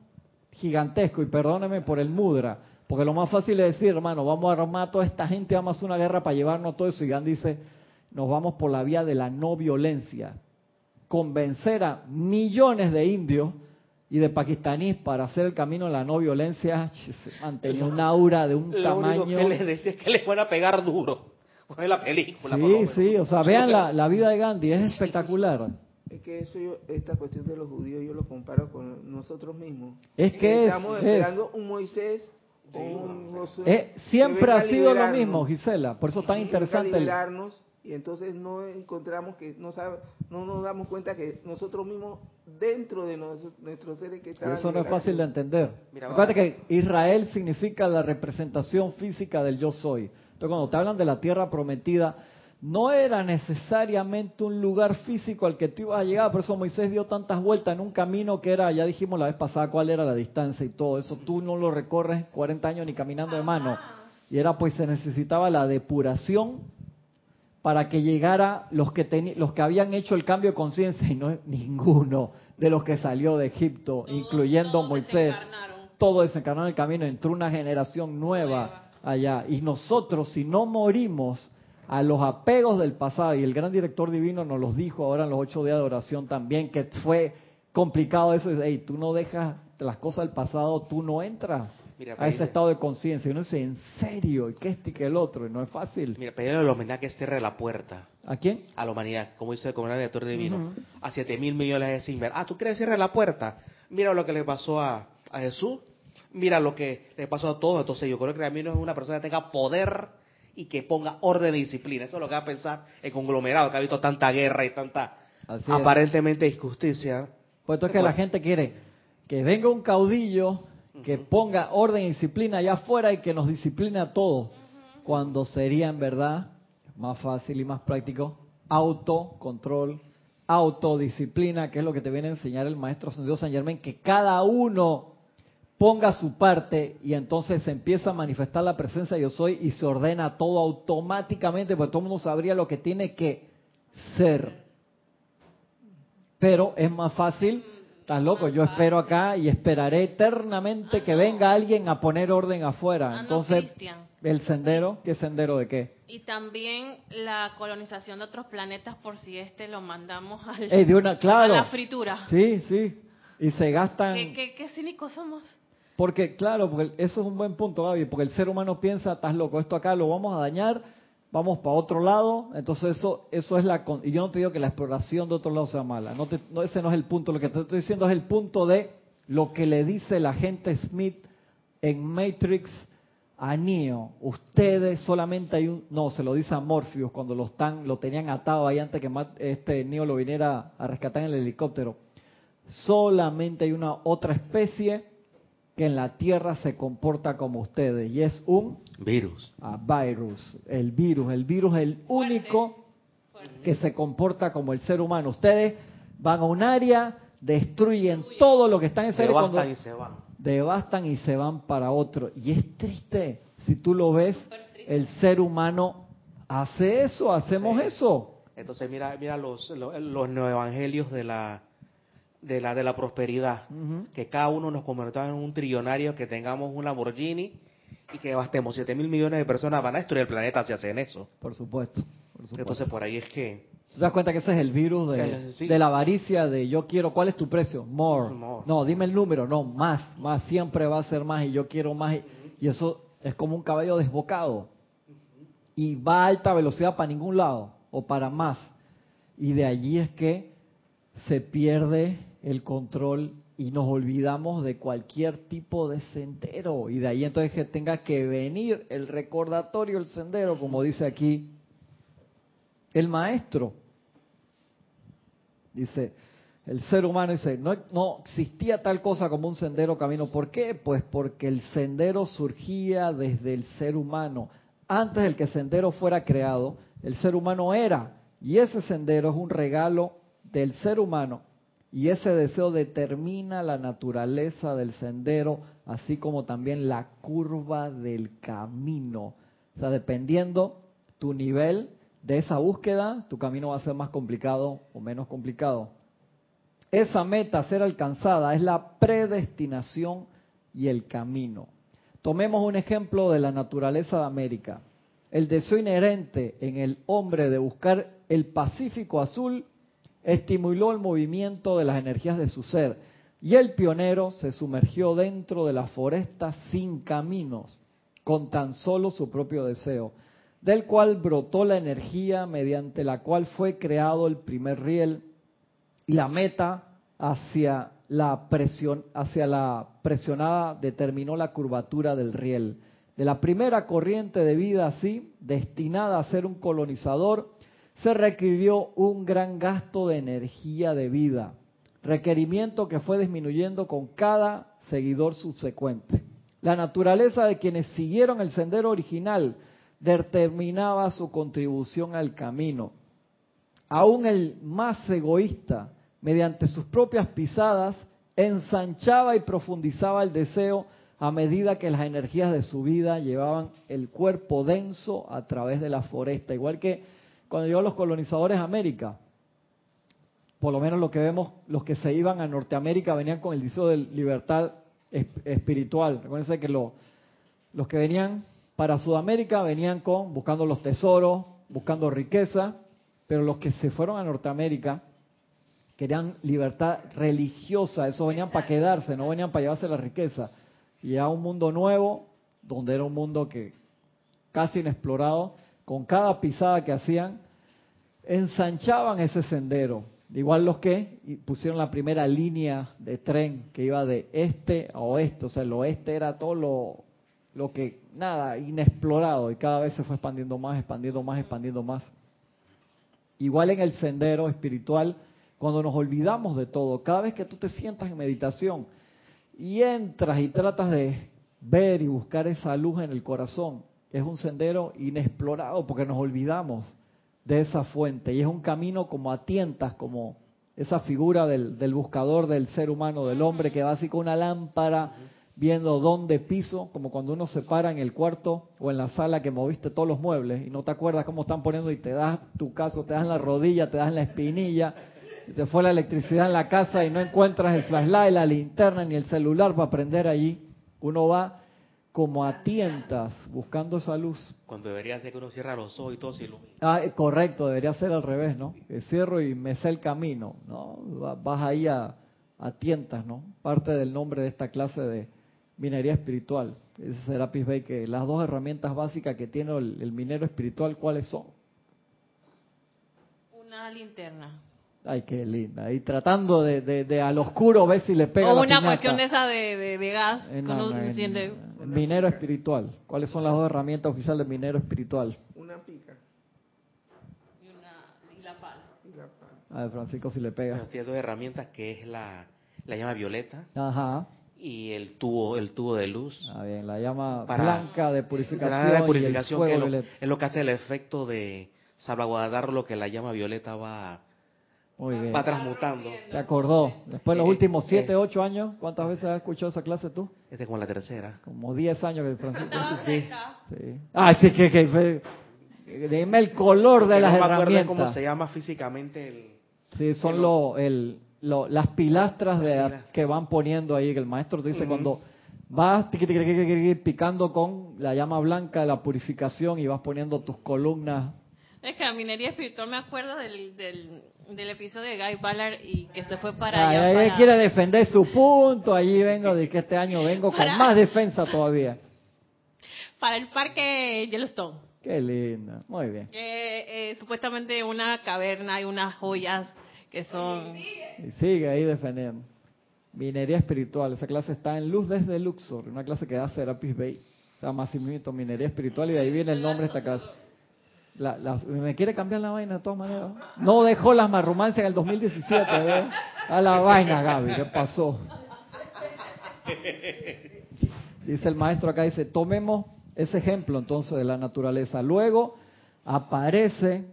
gigantesco, y perdóneme por el mudra, porque lo más fácil es decir, hermano, vamos a armar a toda esta gente, vamos a hacer una guerra para llevarnos todo eso, y Gandhi dice, nos vamos por la vía de la no violencia, convencer a millones de indios y de pakistaníes para hacer el camino de la no violencia, mantenía un aura de un tamaño... que les decía es que les van a pegar duro. la película. Sí, sí, o sea, vean la, la vida de Gandhi, es espectacular. Es que eso yo, esta cuestión de los judíos yo lo comparo con nosotros mismos. Es que estamos esperando un Moisés un Josué eh, siempre ha sido lo mismo, Gisela. Por eso es tan interesante. Liberarnos, y entonces no encontramos que no sabe, no nos damos cuenta que nosotros mismos dentro de nuestros seres que están eso no es fácil de entender Mira, que Israel significa la representación física del yo soy entonces cuando te hablan de la tierra prometida no era necesariamente un lugar físico al que tú ibas a llegar, por eso Moisés dio tantas vueltas en un camino que era, ya dijimos la vez pasada cuál era la distancia y todo, eso tú no lo recorres 40 años ni caminando de mano. Y era pues se necesitaba la depuración para que llegara los que, los que habían hecho el cambio de conciencia y no ninguno de los que salió de Egipto, incluyendo Moisés. Todo desencarnaron el camino, entró una generación nueva allá. Y nosotros, si no morimos, a los apegos del pasado, y el gran director divino nos los dijo ahora en los ocho días de oración también, que fue complicado eso, hey, tú no dejas las cosas del pasado, tú no entras a ese estado de conciencia. Y uno dice, ¿en serio? ¿Y qué este y qué el otro? Y no es fácil. Mira, pedirle a la humanidad que cierre la puerta. ¿A quién? A la humanidad, como dice el comandante director divino, a siete mil millones de Simmer. Ah, ¿tú quieres cierre la puerta? Mira lo que le pasó a, a Jesús, mira lo que le pasó a todos. Entonces yo creo que a mí no es una persona que tenga poder y que ponga orden y disciplina. Eso es lo que va a pensar el conglomerado que ha visto tanta guerra y tanta aparentemente injusticia. Pues es que la gente quiere que venga un caudillo que ponga orden y disciplina allá afuera y que nos discipline a todos, cuando sería en verdad más fácil y más práctico autocontrol, autodisciplina, que es lo que te viene a enseñar el maestro San Germán, que cada uno ponga su parte y entonces se empieza a manifestar la presencia de yo soy y se ordena todo automáticamente, porque todo el mundo sabría lo que tiene que ser. Pero es más fácil, estás loco, yo espero acá y esperaré eternamente que venga alguien a poner orden afuera. Ah, entonces, el sendero, ¿qué sendero de qué? Y también la colonización de otros planetas por si este lo mandamos al, de una, claro, a la fritura. Sí, sí. Y se gastan... ¿Qué, qué cínicos somos? Porque, claro, porque eso es un buen punto, Gaby, porque el ser humano piensa, estás loco, esto acá lo vamos a dañar, vamos para otro lado, entonces eso eso es la... Y yo no te digo que la exploración de otro lado sea mala, no, no ese no es el punto, lo que te estoy diciendo es el punto de lo que le dice la gente Smith en Matrix a Neo. Ustedes solamente hay un... No, se lo dice a Morpheus cuando lo, están, lo tenían atado ahí antes que este Neo lo viniera a rescatar en el helicóptero. Solamente hay una otra especie que en la Tierra se comporta como ustedes y es un virus. Ah, virus, el virus, el virus es el único que se comporta como el ser humano. Ustedes van a un área, destruyen todo lo que está en ese área. Devastan y se van. Devastan y se van para otro. Y es triste, si tú lo ves, el ser humano hace eso, hacemos eso. Entonces mira, mira los, los, los neoevangelios de la de la de la prosperidad, que cada uno nos convirtamos en un trillonario, que tengamos un Lamborghini y que bastemos 7 mil millones de personas van a destruir el planeta si hacen eso. Por supuesto, Entonces por ahí es que... ¿Te das cuenta que ese es el virus de, la avaricia de yo quiero, ¿cuál es tu precio? More. No, dime el número, no, más, más, siempre va a ser más y yo quiero más. Y, eso es como un caballo desbocado. Y va a alta velocidad para ningún lado o para más. Y de allí es que se pierde el control y nos olvidamos de cualquier tipo de sendero. Y de ahí entonces que tenga que venir el recordatorio, el sendero, como dice aquí el maestro. Dice, el ser humano dice, no, no existía tal cosa como un sendero camino. ¿Por qué? Pues porque el sendero surgía desde el ser humano. Antes del que sendero fuera creado, el ser humano era. Y ese sendero es un regalo del ser humano. Y ese deseo determina la naturaleza del sendero, así como también la curva del camino. O sea, dependiendo tu nivel de esa búsqueda, tu camino va a ser más complicado o menos complicado. Esa meta a ser alcanzada es la predestinación y el camino. Tomemos un ejemplo de la naturaleza de América. El deseo inherente en el hombre de buscar el Pacífico Azul estimuló el movimiento de las energías de su ser y el pionero se sumergió dentro de la foresta sin caminos, con tan solo su propio deseo, del cual brotó la energía mediante la cual fue creado el primer riel y la meta hacia la presión, hacia la presionada determinó la curvatura del riel. De la primera corriente de vida así, destinada a ser un colonizador, se requirió un gran gasto de energía de vida, requerimiento que fue disminuyendo con cada seguidor subsecuente. La naturaleza de quienes siguieron el sendero original determinaba su contribución al camino. Aún el más egoísta mediante sus propias pisadas, ensanchaba y profundizaba el deseo a medida que las energías de su vida llevaban el cuerpo denso a través de la foresta. Igual que cuando llegó los colonizadores a América, por lo menos lo que vemos, los que se iban a Norteamérica venían con el deseo de libertad espiritual. Recuerden que los que venían para Sudamérica venían con buscando los tesoros, buscando riqueza, pero los que se fueron a Norteamérica querían libertad religiosa, eso venían para quedarse, no venían para llevarse la riqueza. Y a un mundo nuevo, donde era un mundo que casi inexplorado, con cada pisada que hacían, ensanchaban ese sendero. Igual los que pusieron la primera línea de tren que iba de este a oeste, o sea, el oeste era todo lo, que, nada, inexplorado, y cada vez se fue expandiendo más, expandiendo más, expandiendo más. Igual en el sendero espiritual, cuando nos olvidamos de todo, cada vez que tú te sientas en meditación y entras y tratas de ver y buscar esa luz en el corazón, es un sendero inexplorado porque nos olvidamos de esa fuente. Y es un camino como a tientas, como esa figura del, buscador del ser humano, del hombre que va así con una lámpara viendo dónde piso, como cuando uno se para en el cuarto o en la sala que moviste todos los muebles y no te acuerdas cómo están poniendo y te das tu caso, te das en la rodilla, te das en la espinilla se fue la electricidad en la casa y no encuentras el flashlight, la linterna ni el celular para prender allí, uno va como a tientas buscando esa luz. Cuando debería ser que uno cierra los ojos y todo se ilumina. Ah, eh, correcto, debería ser al revés, ¿no? Que cierro y me sé el camino, ¿no? Vas ahí a, a tientas, ¿no? Parte del nombre de esta clase de minería espiritual. Ese Serapis Bay, que las dos herramientas básicas que tiene el minero espiritual, ¿cuáles son? Una linterna Ay, qué linda. Y tratando de, de, al oscuro ver si le pega. O una cuestión de esa de, de, gas. Eh, minero espiritual. ¿Cuáles son las dos herramientas oficiales de minero espiritual? Una pica. Y, una, y la pala. Y la pala. A ver, Francisco, si le pega. tiene dos herramientas que es la, la llama violeta. Ajá. Y el tubo, el tubo de luz. Ah, bien, la llama blanca de purificación. de purificación que es lo, que hace el efecto de salvaguardar lo que la llama violeta va a muy bien. Va transmutando. ¿Te acordó? Después de los últimos 7, 8 años, ¿cuántas veces has escuchado esa clase tú? Este es como la tercera. Como 10 años que Francisco. sí, sí. Ah, sí, que, que dime el color de las no me herramientas. cómo se llama físicamente el. Sí, son lo, el, lo, las pilastras de, que van poniendo ahí, que el maestro dice cuando vas picando con la llama blanca de la purificación y vas poniendo tus columnas. Es que la minería espiritual me acuerdo del, del del episodio de Guy Ballard y que se fue para allá. Para... quiere defender su punto, allí vengo de que este año vengo con más defensa todavía. Para el parque Yellowstone. Qué lindo, muy bien. Eh, supuestamente una caverna y unas joyas que son... Y sigue ahí defendiendo. Minería espiritual, esa clase está en Luz desde Luxor, una clase que da Serapis Bay. Se llama Minería Espiritual y de ahí viene el nombre de esta clase. Me quiere cambiar la vaina de todas maneras. No dejó las marrumancias en el 2017, ¿ves? A la vaina, Gaby, ¿qué pasó? Dice el maestro acá, dice, tomemos ese ejemplo entonces de la naturaleza. Luego aparece,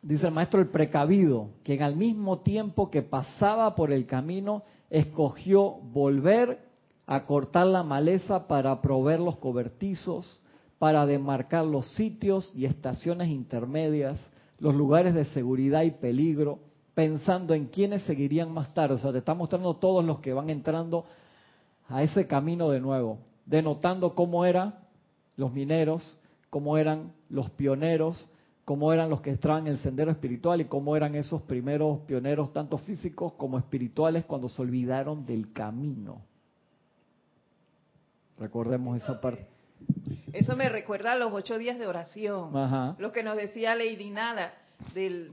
dice el maestro, el precavido, que al mismo tiempo que pasaba por el camino, escogió volver a cortar la maleza para proveer los cobertizos, para demarcar los sitios y estaciones intermedias, los lugares de seguridad y peligro, pensando en quiénes seguirían más tarde. O sea, te está mostrando todos los que van entrando a ese camino de nuevo, denotando cómo eran los mineros, cómo eran los pioneros, cómo eran los que estaban en el sendero espiritual y cómo eran esos primeros pioneros, tanto físicos como espirituales, cuando se olvidaron del camino. Recordemos esa parte. Eso me recuerda a los ocho días de oración. Lo que nos decía Lady Nada del,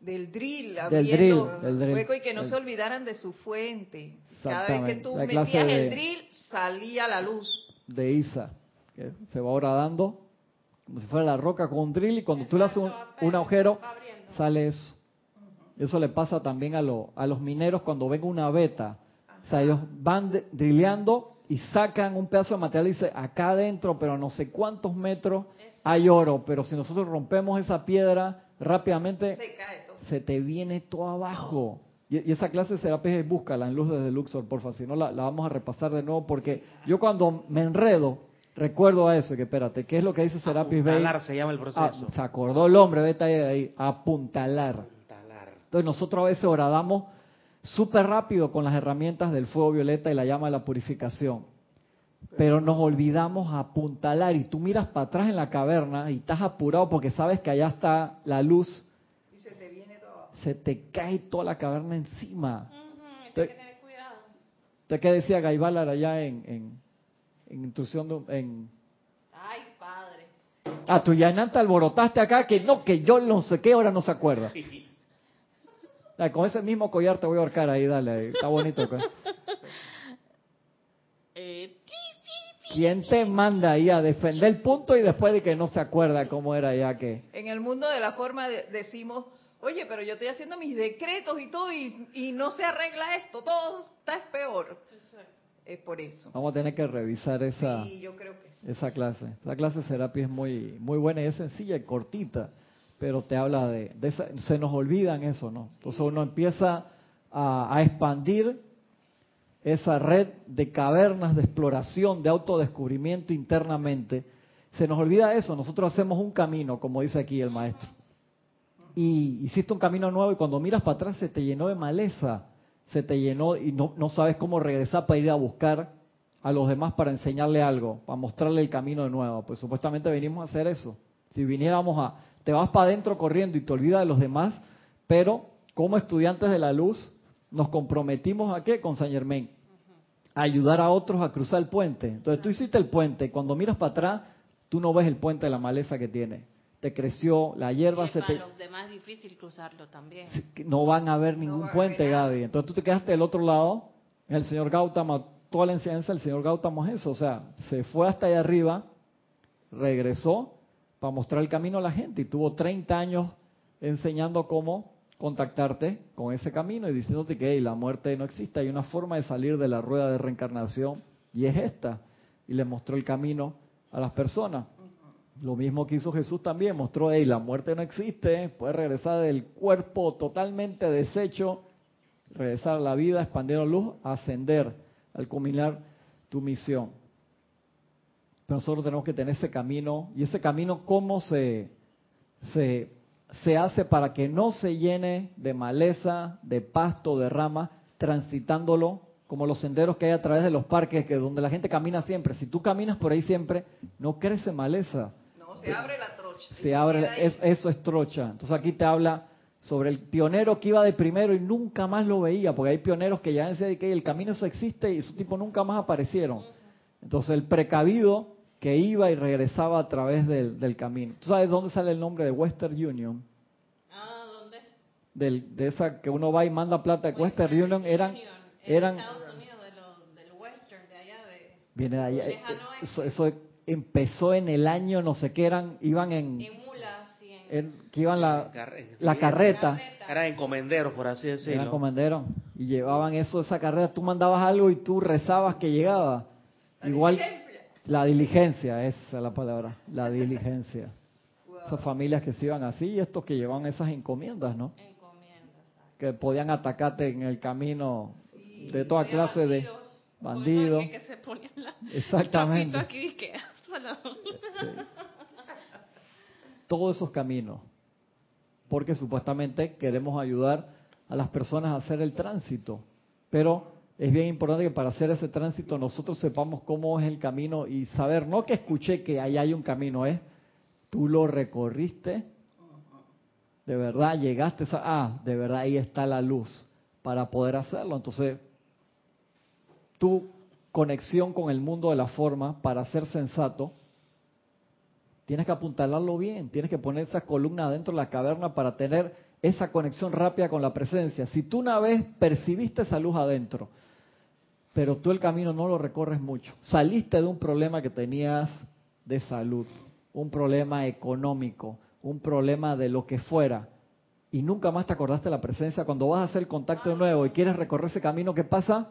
del drill, del drill, hueco y que no se olvidaran de su fuente. Cada vez que tú metías el drill, salía la luz. De Isa, que se va ahora dando como si fuera la roca con un drill y cuando tú le haces un, agujero, sale eso. Eso le pasa también a, a los mineros cuando ven una beta. O sea, ellos van drilleando y sacan un pedazo de material y dice, acá adentro, pero no sé cuántos metros hay oro, pero si nosotros rompemos esa piedra rápidamente, se, te viene todo abajo. Y, esa clase de Serapis búscala en Luz desde Luxor, porfa, si no la, vamos a repasar de nuevo, porque yo cuando me enredo, recuerdo a eso, que espérate, ¿qué es lo que dice Serapis Bey? Apuntalar se llama el proceso. Ah, se acordó el hombre, vete ahí, ahí apuntalar. apuntalar. Entonces nosotros a veces oradamos súper rápido con las herramientas del fuego violeta y la llama de la purificación. Pero nos olvidamos apuntalar y tú miras para atrás en la caverna y estás apurado porque sabes que allá está la luz. Y se te viene todo. Se te cae toda la caverna encima. Uh que tener cuidado. qué decía Gaibalar allá en, en, en intrusión en... Ay, padre. Ah, tú ya te alborotaste acá que no, que yo no sé qué, ahora no se acuerda. con ese mismo collar te voy a ahorcar ahí, dale, está bonito. Eh, ¿Quién te manda ahí a defender el punto y después de que no se acuerda cómo era ya que? En el mundo de la forma decimos, oye, pero yo estoy haciendo mis decretos y todo y, no se arregla esto, todo está peor. Es por eso. Vamos a tener que revisar esa, esa clase. Esa clase de terapia es muy, muy buena y es sencilla y cortita pero te habla de, se nos olvidan eso, ¿no? Entonces uno empieza a, expandir esa red de cavernas de exploración, de autodescubrimiento internamente. Se nos olvida eso, nosotros hacemos un camino, como dice aquí el maestro. Y hiciste un camino nuevo y cuando miras para atrás se te llenó de maleza, se te llenó y no, no sabes cómo regresar para ir a buscar a los demás para enseñarle algo, para mostrarle el camino de nuevo. Pues supuestamente venimos a hacer eso. Si viniéramos a, te vas para adentro corriendo y te olvidas de los demás, pero como estudiantes de la luz nos comprometimos a qué? Con San Germain, a ayudar a otros a cruzar el puente. Entonces tú hiciste el puente, cuando miras para atrás, tú no ves el puente de la maleza que tiene. Te creció, la hierba y se para los demás es difícil cruzarlo también. No van a ver ningún puente, Gaby. Entonces tú te quedaste del otro lado, el señor Gautama, toda la enseñanza del señor Gautama es eso, o sea, se fue hasta allá arriba, regresó para mostrar el camino a la gente y tuvo 30 años enseñando cómo contactarte con ese camino y diciéndote que la muerte no existe, hay una forma de salir de la rueda de reencarnación y es esta. Y le mostró el camino a las personas. Lo mismo que hizo Jesús también, mostró, hey, la muerte no existe, puedes regresar del cuerpo totalmente deshecho, regresar a la vida, expandir la luz, ascender al culminar tu misión. Pero nosotros tenemos que tener ese camino. ¿Y ese camino cómo se, se, se hace para que no se llene de maleza, de pasto, de rama, transitándolo como los senderos que hay a través de los parques, que donde la gente camina siempre. Si tú caminas por ahí siempre, no crece maleza. No, se abre la trocha. Se abre, eso es trocha. Entonces aquí te habla sobre el pionero que iba de primero y nunca más lo veía, porque hay pioneros que ya decían que el camino eso existe y esos tipos nunca más aparecieron. Entonces el precavido que iba y regresaba a través del, del camino. ¿Tú sabes dónde sale el nombre de Western Union? Ah, ¿dónde? Del, de esa que uno va y manda plata de Western, Union, eran... eran Estados Unidos, de del Western, de allá de... Viene de allá. Eso, eso, empezó en el año, no sé qué eran, iban en... En mulas. que iban la, la carreta. Eran encomenderos, por así decirlo. Eran encomenderos. Y llevaban eso, esa carreta. Tú mandabas algo y tú rezabas que llegaba. Igual, la diligencia, esa es la palabra, la diligencia. Esas familias que se iban así y estos que llevaban esas encomiendas, ¿no? Encomiendas. Que podían atacarte en el camino de toda clase de bandidos. Exactamente. Todos esos caminos. Porque supuestamente queremos ayudar a las personas a hacer el tránsito. Pero es bien importante que para hacer ese tránsito nosotros sepamos cómo es el camino y saber, no que escuché que ahí hay un camino, es tú lo recorriste, de verdad llegaste, a, ah, de verdad ahí está la luz para poder hacerlo. Entonces, tu conexión con el mundo de la forma para ser sensato, tienes que apuntalarlo bien, tienes que poner esa columna dentro de la caverna para tener esa conexión rápida con la presencia. Si tú una vez percibiste esa luz adentro, pero tú el camino no lo recorres mucho, saliste de un problema que tenías de salud, un problema económico, un problema de lo que fuera, y nunca más te acordaste de la presencia, cuando vas a hacer el contacto de nuevo y quieres recorrer ese camino, ¿qué pasa?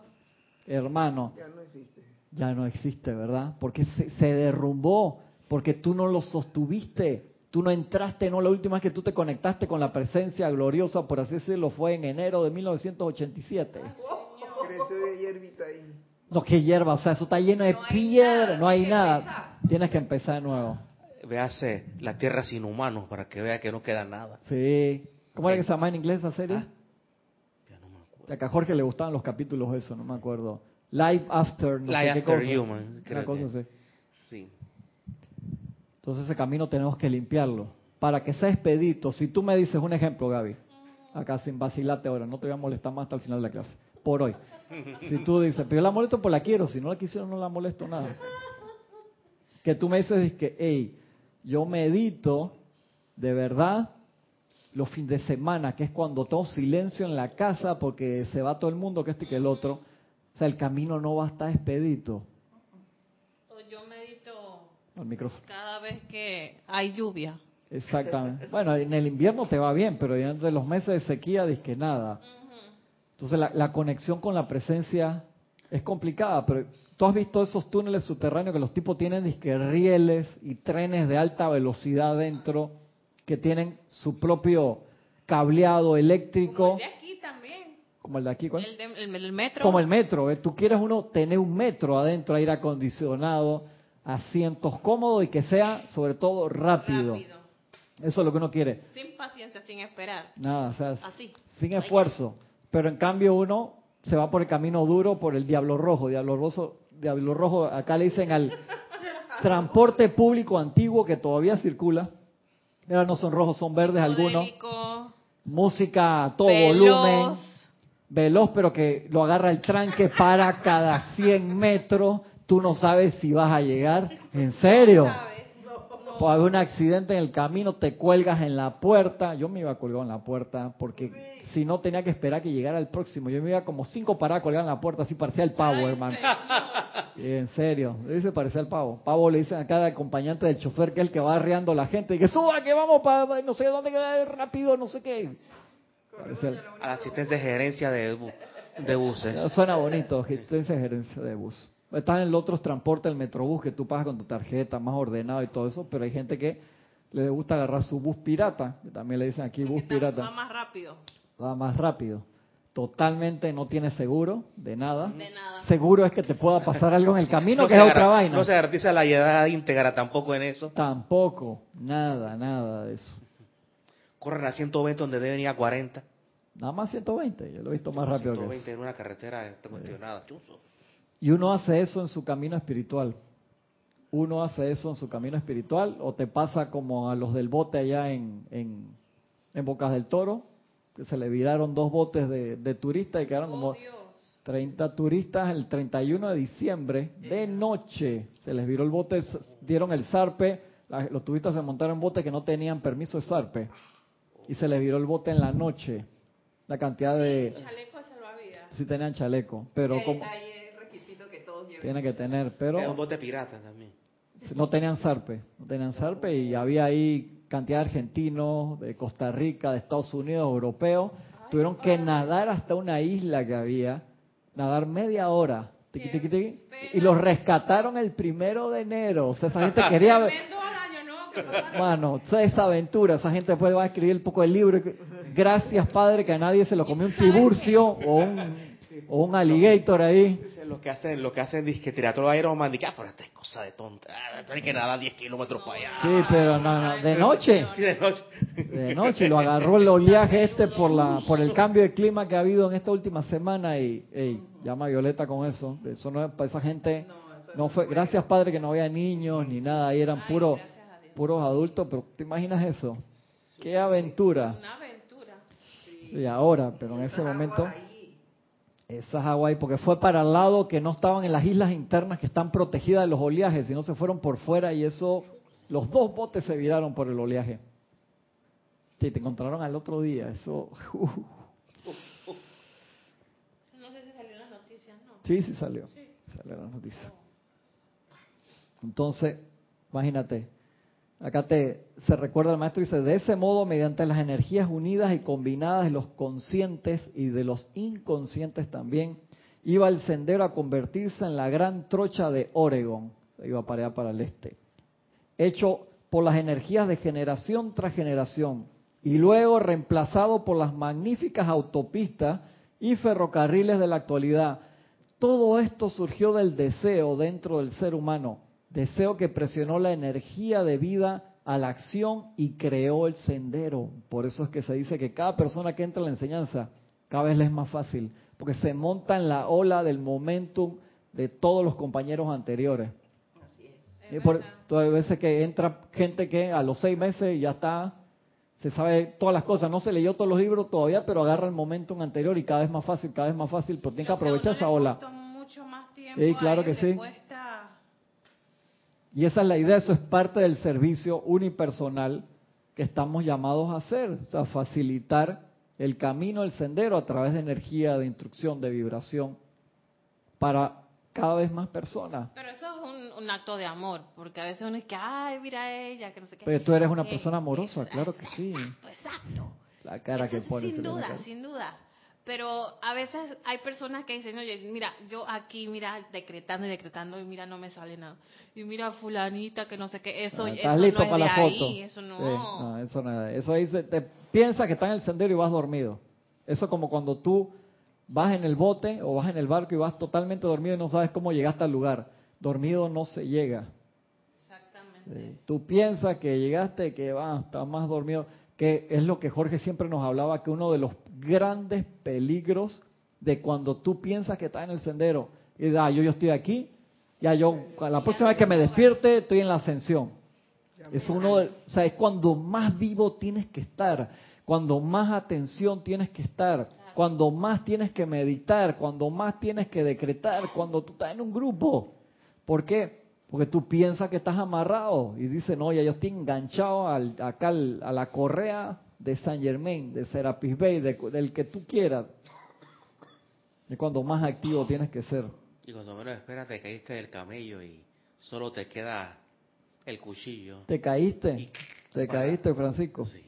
Hermano, ya no existe. Ya no existe, ¿verdad? Porque se, se derrumbó, porque tú no lo sostuviste, tú no entraste, no la última vez que tú te conectaste con la presencia gloriosa, por así decirlo, fue en enero de 1987. Creció de hierbita ahí. No, que hierba, o sea, eso está lleno de piedra, no hay nada. Tienes que empezar de nuevo véase la tierra sin humanos para que vea que no queda nada. Sí. ¿Cómo era que se llama en inglés esa serie? Ah, ya no me acuerdo. a Jorge le gustaban los capítulos eso, no me acuerdo. Life After, no Life After Human. Una cosa así. Sí. Entonces ese camino tenemos que limpiarlo. Para que sea expedito. Si tú me dices un ejemplo, Gaby, acá sin vacilarte ahora, no te voy a molestar más hasta el final de la clase, por hoy. Si tú dices, pero yo la molesto por la quiero, si no la quisiera no la molesto nada. Que tú me dices que, hey, yo medito de verdad los fines de semana, que es cuando todo silencio en la casa porque se va todo el mundo, que este y que el otro. O sea, el camino no va a estar expedito. Yo medito cada vez que hay lluvia. Exactamente. Bueno, en el invierno te va bien, pero entre los meses de sequía dices que nada. Entonces la, la, conexión con la presencia es complicada, pero Tú has visto esos túneles subterráneos que los tipos tienen disque rieles y trenes de alta velocidad dentro que tienen su propio cableado eléctrico. Como el de aquí también. Como el de aquí, ¿cuál? El, metro. Como el metro. ¿eh? Tú quieres uno tener un metro adentro, aire acondicionado, asientos cómodos y que sea sobre todo rápido. rápido. Eso es lo que uno quiere. Sin paciencia, sin esperar. Nada, o sea, Así. sin esfuerzo. Pero en cambio uno se va por el camino duro, por el diablo rojo. Diablo rojo, Diablo Rojo, acá le dicen al transporte público antiguo que todavía circula. Mira, no son rojos, son verdes algunos. Música a todo volumen. Veloz, pero que lo agarra el tranque para cada 100 metros. Tú no sabes si vas a llegar. ¿En serio? Puede haber un accidente en el camino, te cuelgas en la puerta. Yo me iba colgado en la puerta porque si no tenía que esperar que llegara el próximo. Yo me iba como cinco paradas colgar en la puerta, así parecía el pavo, hermano. En serio, dice parecía el pavo. Pavo le dicen a cada acompañante del chofer que es el que va arreando la gente y que suba, que vamos para no sé dónde, rápido, no sé qué. A la asistencia de gerencia de, de buses. Suena bonito, asistencia de gerencia de bus. Están en los otros transportes, el metrobús, que tú pagas con tu tarjeta, más ordenado y todo eso, pero hay gente que le gusta agarrar su bus pirata, que también le dicen aquí bus pirata. Va más rápido va más rápido. Totalmente no tiene seguro de nada. De nada. Seguro es que te pueda pasar algo en el camino, que es otra vaina. No se garantiza la llegada íntegra tampoco en eso. Tampoco, nada, nada de eso. Corren a 120 donde deben ir a 40. Nada más 120, yo lo he visto más rápido 120 en una carretera cuestionada, Y uno hace eso en su camino espiritual. Uno hace eso en su camino espiritual o te pasa como a los del bote allá en, en, en Bocas del Toro, se le viraron dos botes de, turistas y quedaron como 30 turistas el 31 de diciembre de noche. Se les viró el bote, dieron el zarpe, los turistas se montaron en botes que no tenían permiso de zarpe y se les viró el bote en la noche. La cantidad de... Chaleco salvavidas. Sí tenían chaleco, pero como... que. Tiene que tener, pero... Era un bote pirata también. No tenían zarpe, no tenían zarpe y había ahí cantidad de argentinos, de Costa Rica, de Estados Unidos, europeos, tuvieron que nadar hasta una isla que había, nadar media hora, y los rescataron el primero de enero. O sea, esa gente quería... Bueno, esa aventura, esa gente después va a escribir un poco el libro. Gracias, Padre, que a nadie se lo comió un tiburcio o un o un alligator ahí. Lo que hacen, lo que hacen es que triatlón Iron Man, ah, pero esta es cosa de tonta, hay que nadar 10 kilómetros para allá. Sí, pero no, no, de noche. Sí, de noche. De noche, lo agarró el oleaje este por la por el cambio de clima que ha habido en esta última semana y, ey, llama Violeta con eso. Eso no es para esa gente. No fue, gracias Padre que no había niños ni nada, ahí eran puros puros adultos, pero ¿te imaginas eso? Qué aventura. Una aventura. Y ahora, pero en ese momento esa es Hawái, porque fue para el lado que no estaban en las islas internas que están protegidas de los oleajes, sino se fueron por fuera y eso, los dos botes se viraron por el oleaje. Sí, te encontraron al otro día, eso... Uh. No sé si salió en las noticias, ¿no? Sí, sí salió, sí. salió en las noticias. Entonces, imagínate, Acá te, se recuerda el maestro, dice, de ese modo, mediante las energías unidas y combinadas de los conscientes y de los inconscientes también, iba el sendero a convertirse en la gran trocha de Oregon, se iba para allá para el este, hecho por las energías de generación tras generación, y luego reemplazado por las magníficas autopistas y ferrocarriles de la actualidad. Todo esto surgió del deseo dentro del ser humano Deseo que presionó la energía de vida a la acción y creó el sendero. Por eso es que se dice que cada persona que entra en la enseñanza cada vez le es más fácil, porque se monta en la ola del momentum de todos los compañeros anteriores. Así es. Y por, todas veces que entra gente que a los seis meses ya está, se sabe todas las cosas, no se leyó todos los libros todavía, pero agarra el momentum anterior y cada vez más fácil, cada vez más fácil, pero tiene que aprovechar esa ola. Mucho más tiempo claro que sí. Y esa es la idea, eso es parte del servicio unipersonal que estamos llamados a hacer, o sea, facilitar el camino, el sendero a través de energía, de instrucción, de vibración, para cada vez más personas. Pero eso es un, acto de amor, porque a veces uno es que, ay, mira ella, que no sé qué. Pero tú eres una persona amorosa, claro que sí. Exacto. La cara que pones. Sin duda, sin duda pero a veces hay personas que dicen, oye, mira, yo aquí, mira, decretando y decretando, y mira, no me sale nada. Y mira, fulanita, que no sé qué, eso, ah, eso no es para de la ahí, eso no. no, eso nada. Eso ahí te piensa que está en el sendero y vas dormido. Eso como cuando tú vas en el bote o vas en el barco y vas totalmente dormido y no sabes cómo llegaste al lugar. Dormido no se llega. Exactamente. Tú piensas que llegaste, que vas, estás más dormido que es lo que Jorge siempre nos hablaba, que uno de los grandes peligros de cuando tú piensas que estás en el sendero y ah, yo, yo estoy aquí, ya yo, la próxima vez que me despierte estoy en la ascensión. Es uno, o sea, es cuando más vivo tienes que estar, cuando más atención tienes que estar, cuando más tienes que meditar, cuando más tienes que decretar, cuando tú estás en un grupo. ¿Por qué? Porque tú piensas que estás amarrado y dices, no, ya yo estoy enganchado al, acá a la correa de Saint Germain, de Serapis Bay, del que tú quieras. Es cuando más activo tienes que ser. Y cuando menos esperas te caíste del camello y solo te queda el cuchillo. ¿Te caíste? ¿Te caíste, Francisco? Sí.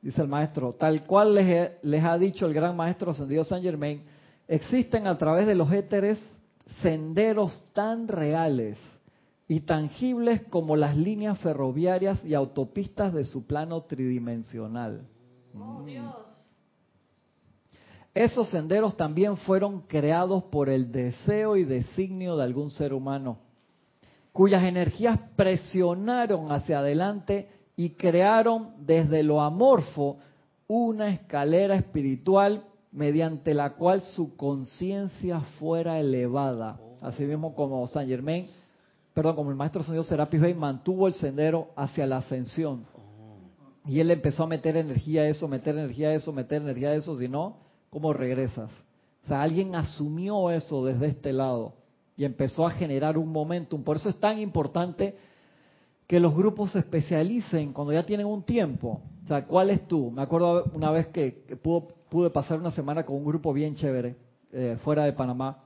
Dice el maestro, tal cual les, les ha dicho el gran maestro ascendido Saint Germain, existen a través de los éteres senderos tan reales y tangibles como las líneas ferroviarias y autopistas de su plano tridimensional. Oh, Dios. Esos senderos también fueron creados por el deseo y designio de algún ser humano, cuyas energías presionaron hacia adelante y crearon desde lo amorfo una escalera espiritual mediante la cual su conciencia fuera elevada. Así mismo como Saint Germain perdón, como el maestro señor Serapis Bey mantuvo el sendero hacia la ascensión. Y él empezó a meter energía a eso, meter energía a eso, meter energía a eso, si no, ¿cómo regresas? O sea, alguien asumió eso desde este lado y empezó a generar un momentum. Por eso es tan importante que los grupos se especialicen cuando ya tienen un tiempo. O sea, ¿cuál es tú? Me acuerdo una vez que, pude pasar una semana con un grupo bien chévere eh, fuera de Panamá,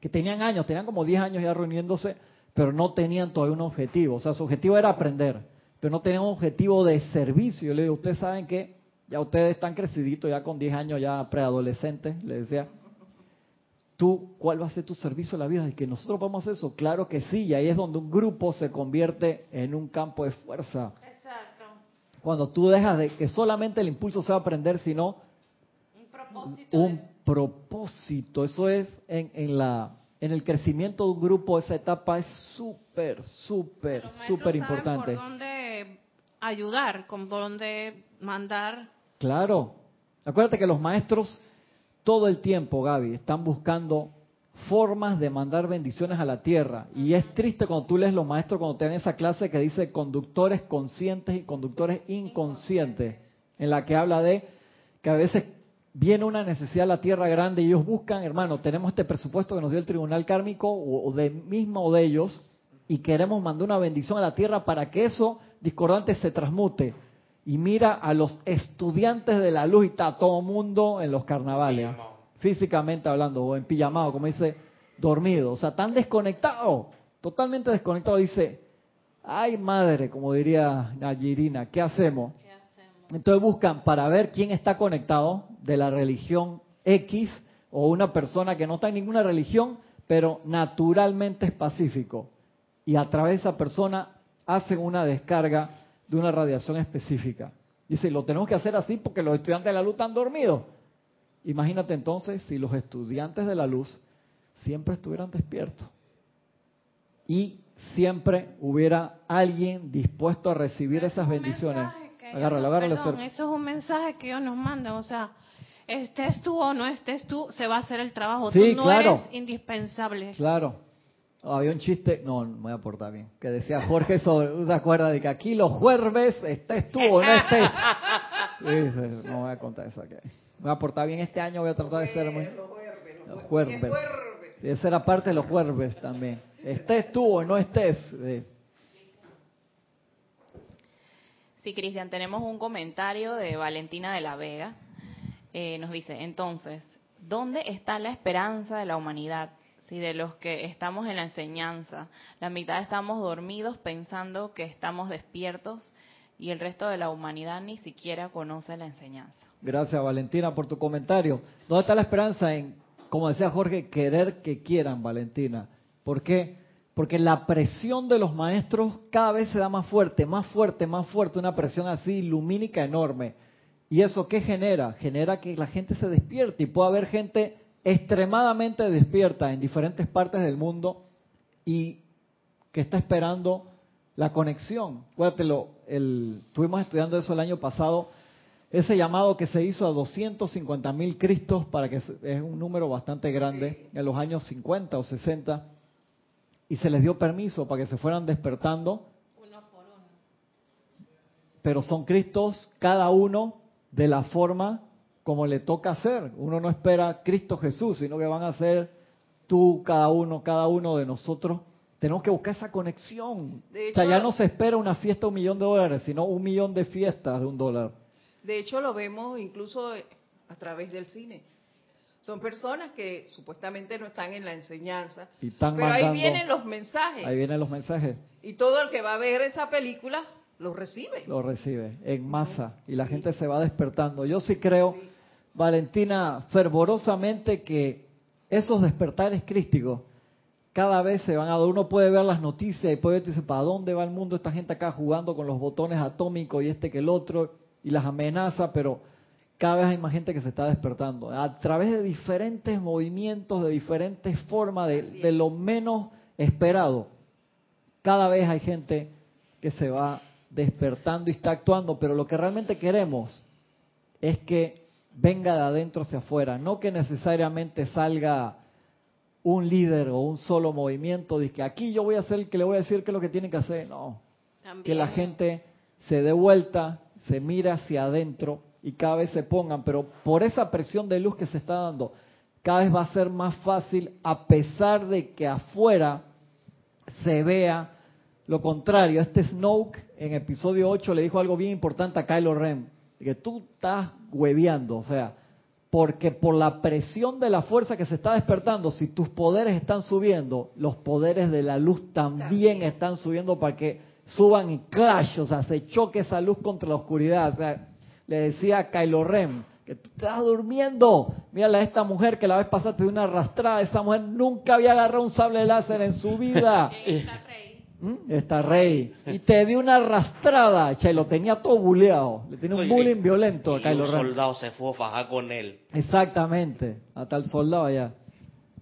que tenían años, tenían como 10 años ya reuniéndose pero no tenían todavía un objetivo. O sea, su objetivo era aprender, pero no tienen un objetivo de servicio. Yo le digo, ustedes saben que ya ustedes están creciditos, ya con 10 años, ya preadolescentes, le decía, tú, ¿cuál va a ser tu servicio a la vida? ¿Y que nosotros vamos a hacer eso? Claro que sí, y ahí es donde un grupo se convierte en un campo de fuerza. Exacto. Cuando tú dejas de que solamente el impulso sea aprender, sino un propósito. Un propósito. Eso es en, en la en el crecimiento de un grupo, esa etapa es súper, súper, súper importante. Por dónde ayudar, con dónde mandar. Claro. Acuérdate que los maestros todo el tiempo, Gaby, están buscando formas de mandar bendiciones a la tierra. Y es triste cuando tú lees los maestros, cuando te dan esa clase que dice conductores conscientes y conductores inconscientes, en la que habla de que a veces viene una necesidad a la tierra grande y ellos buscan, hermano, tenemos este presupuesto que nos dio el tribunal kármico o, de mismo o de ellos y queremos mandar una bendición a la tierra para que eso discordante se transmute. Y mira a los estudiantes de la luz y está todo mundo en los carnavales, físicamente hablando, o en pijamado, como dice, dormido. O sea, tan desconectado, totalmente desconectado. Dice, ay madre, como diría Nayirina, ¿qué hacemos? ¿Qué hacemos? Entonces buscan para ver quién está conectado, de la religión X o una persona que no está en ninguna religión, pero naturalmente es pacífico. Y a través de esa persona hacen una descarga de una radiación específica. Dice, lo tenemos que hacer así porque los estudiantes de la luz están dormidos. Imagínate entonces si los estudiantes de la luz siempre estuvieran despiertos y siempre hubiera alguien dispuesto a recibir esas bendiciones. Agárralo, agárralo. Perdón, eso es un mensaje que ellos nos mandan, o sea, estés tú o no estés tú, se va a hacer el trabajo. tú no eres indispensable. Claro. había un chiste, no, me voy a portar bien, que decía Jorge sobre, ¿te acuerdas de que aquí los jueves estés tú o no estés? no voy a contar eso aquí. Me voy a portar bien este año, voy a tratar de ser muy... Los jueves. Y esa era parte de los jueves también. Estés tú o no estés. Sí, Cristian, tenemos un comentario de Valentina de la Vega eh, nos dice, entonces, ¿dónde está la esperanza de la humanidad? Si de los que estamos en la enseñanza, la mitad estamos dormidos pensando que estamos despiertos y el resto de la humanidad ni siquiera conoce la enseñanza. Gracias, Valentina, por tu comentario. ¿Dónde está la esperanza en, como decía Jorge, querer que quieran, Valentina? ¿Por qué? Porque la presión de los maestros cada vez se da más fuerte, más fuerte, más fuerte, una presión así lumínica enorme ¿Y eso qué genera? Genera que la gente se despierte y puede haber gente extremadamente despierta en diferentes partes del mundo y que está esperando la conexión. Acuérdate, el, estuvimos estudiando eso el año pasado, ese llamado que se hizo a 250 mil Cristos, para que es un número bastante grande, en los años 50 o 60, y se les dio permiso para que se fueran despertando. Uno por uno. Pero son Cristos, cada uno de la forma como le toca hacer. Uno no espera Cristo Jesús, sino que van a ser tú, cada uno, cada uno de nosotros. Tenemos que buscar esa conexión. o sea, ya no se espera una fiesta de un millón de dólares, sino un millón de fiestas de un dólar. De hecho, lo vemos incluso a través del cine. Son personas que supuestamente no están en la enseñanza, pero ahí vienen los mensajes. Ahí vienen los mensajes. Y todo el que va a ver esa película lo recibe. Lo recibe en masa y la gente se va despertando. Yo sí creo, Valentina, fervorosamente que esos despertares crísticos cada vez se van a. Uno puede ver las noticias y puede decir, ¿para dónde va el mundo? Esta gente acá jugando con los botones atómicos y este que el otro y las amenaza, pero cada vez hay más gente que se está despertando. A través de diferentes movimientos, de diferentes formas, de, de lo menos esperado. Cada vez hay gente que se va despertando y está actuando, pero lo que realmente queremos es que venga de adentro hacia afuera, no que necesariamente salga un líder o un solo movimiento, de que aquí yo voy a hacer el que le voy a decir qué es lo que tiene que hacer, no, que la gente se dé vuelta, se mire hacia adentro y cada vez se pongan, pero por esa presión de luz que se está dando, cada vez va a ser más fácil a pesar de que afuera se vea lo contrario, este Snoke en episodio 8 le dijo algo bien importante a Kylo Ren, que tú estás hueveando, o sea, porque por la presión de la fuerza que se está despertando, si tus poderes están subiendo, los poderes de la luz también, están subiendo para que suban y clash, o sea, se choque esa luz contra la oscuridad. O sea, le decía a Kylo Ren, que tú estás durmiendo. Mírala a esta mujer que la vez pasada te dio una arrastrada. Esa mujer nunca había agarrado un sable láser en su vida. Está rey. Y te dio una arrastrada, che, lo tenía todo buleado. Le tenía un bullying violento a Kylo Ren. soldado se fue a fajar con él. Exactamente, hasta el soldado allá.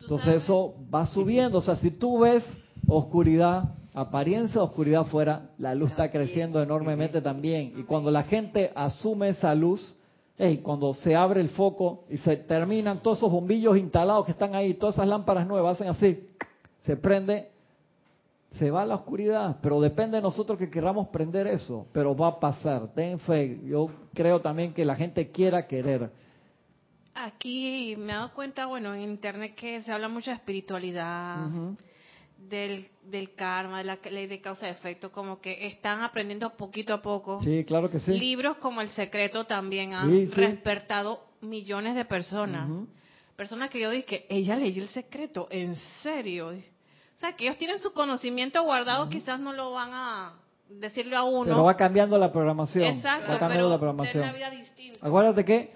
Entonces eso va subiendo. O sea, si tú ves oscuridad, apariencia de oscuridad afuera, la luz está creciendo enormemente también. Y cuando la gente asume esa luz, hey, cuando se abre el foco y se terminan todos esos bombillos instalados que están ahí, todas esas lámparas nuevas hacen así, se prende, se va a la oscuridad. Pero depende de nosotros que queramos prender eso. Pero va a pasar. Ten fe. Yo creo también que la gente quiera querer. Aquí me he dado cuenta, bueno, en internet que se habla mucho de espiritualidad del, del karma, de la ley de causa y efecto, como que están aprendiendo poquito a poco. Sí, claro que sí. Libros como El Secreto también han despertado millones de personas. Personas que yo dije ella leyó El Secreto, en serio. O sea, que ellos tienen su conocimiento guardado, quizás no lo van a decirle a uno. Pero va cambiando la programación. Exacto, va cambiando la programación. Una vida distinta. Acuérdate que,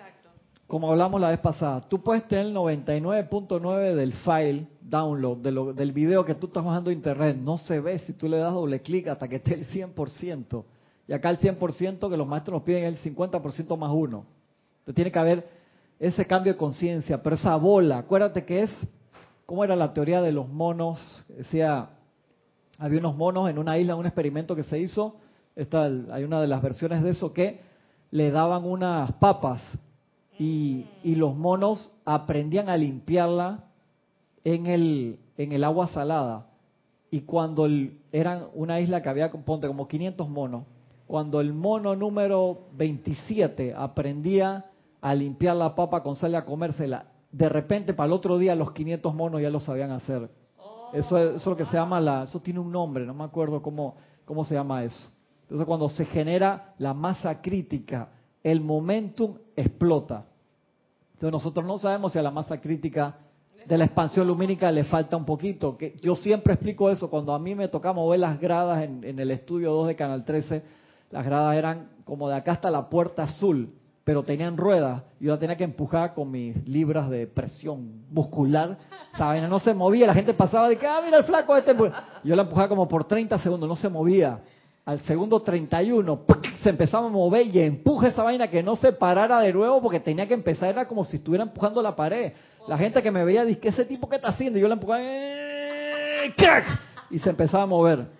como hablamos la vez pasada, tú puedes tener el 99.9 del file download de del video que tú estás bajando a internet. No se ve si tú le das doble clic hasta que esté el 100%. Y acá el 100% que los maestros nos piden es el 50% más uno. Entonces tiene que haber ese cambio de conciencia, pero esa bola, acuérdate que es, ¿cómo era la teoría de los monos? Decía, había unos monos en una isla, un experimento que se hizo, hay una de las versiones de eso que le daban unas papas y, y los monos aprendían a limpiarla en el, en el agua salada. Y cuando el, eran una isla que había, ponte, como 500 monos, cuando el mono número 27 aprendía a limpiar la papa con sal y a comérsela, de repente para el otro día los 500 monos ya lo sabían hacer. Eso, eso es lo que se llama la, eso tiene un nombre, no me acuerdo cómo, cómo se llama eso. Entonces cuando se genera la masa crítica, el momentum explota. Entonces nosotros no sabemos si a la masa crítica de la expansión lumínica le falta un poquito. Que yo siempre explico eso. Cuando a mí me tocaba mover las gradas en, el estudio 2 de Canal 13, las gradas eran como de acá hasta la puerta azul, pero tenían ruedas. Yo la tenía que empujar con mis libras de presión muscular. ¿Saben? No se movía. La gente pasaba de que, ah, mira el flaco este. Yo la empujaba como por 30 segundos, no se movía. Al segundo 31, se empezaba a mover y empuje esa vaina que no se parara de nuevo porque tenía que empezar, era como si estuviera empujando la pared. La gente que me veía dice, ¿qué ese tipo que está haciendo? Y yo la empujaba, eh, y se empezaba a mover.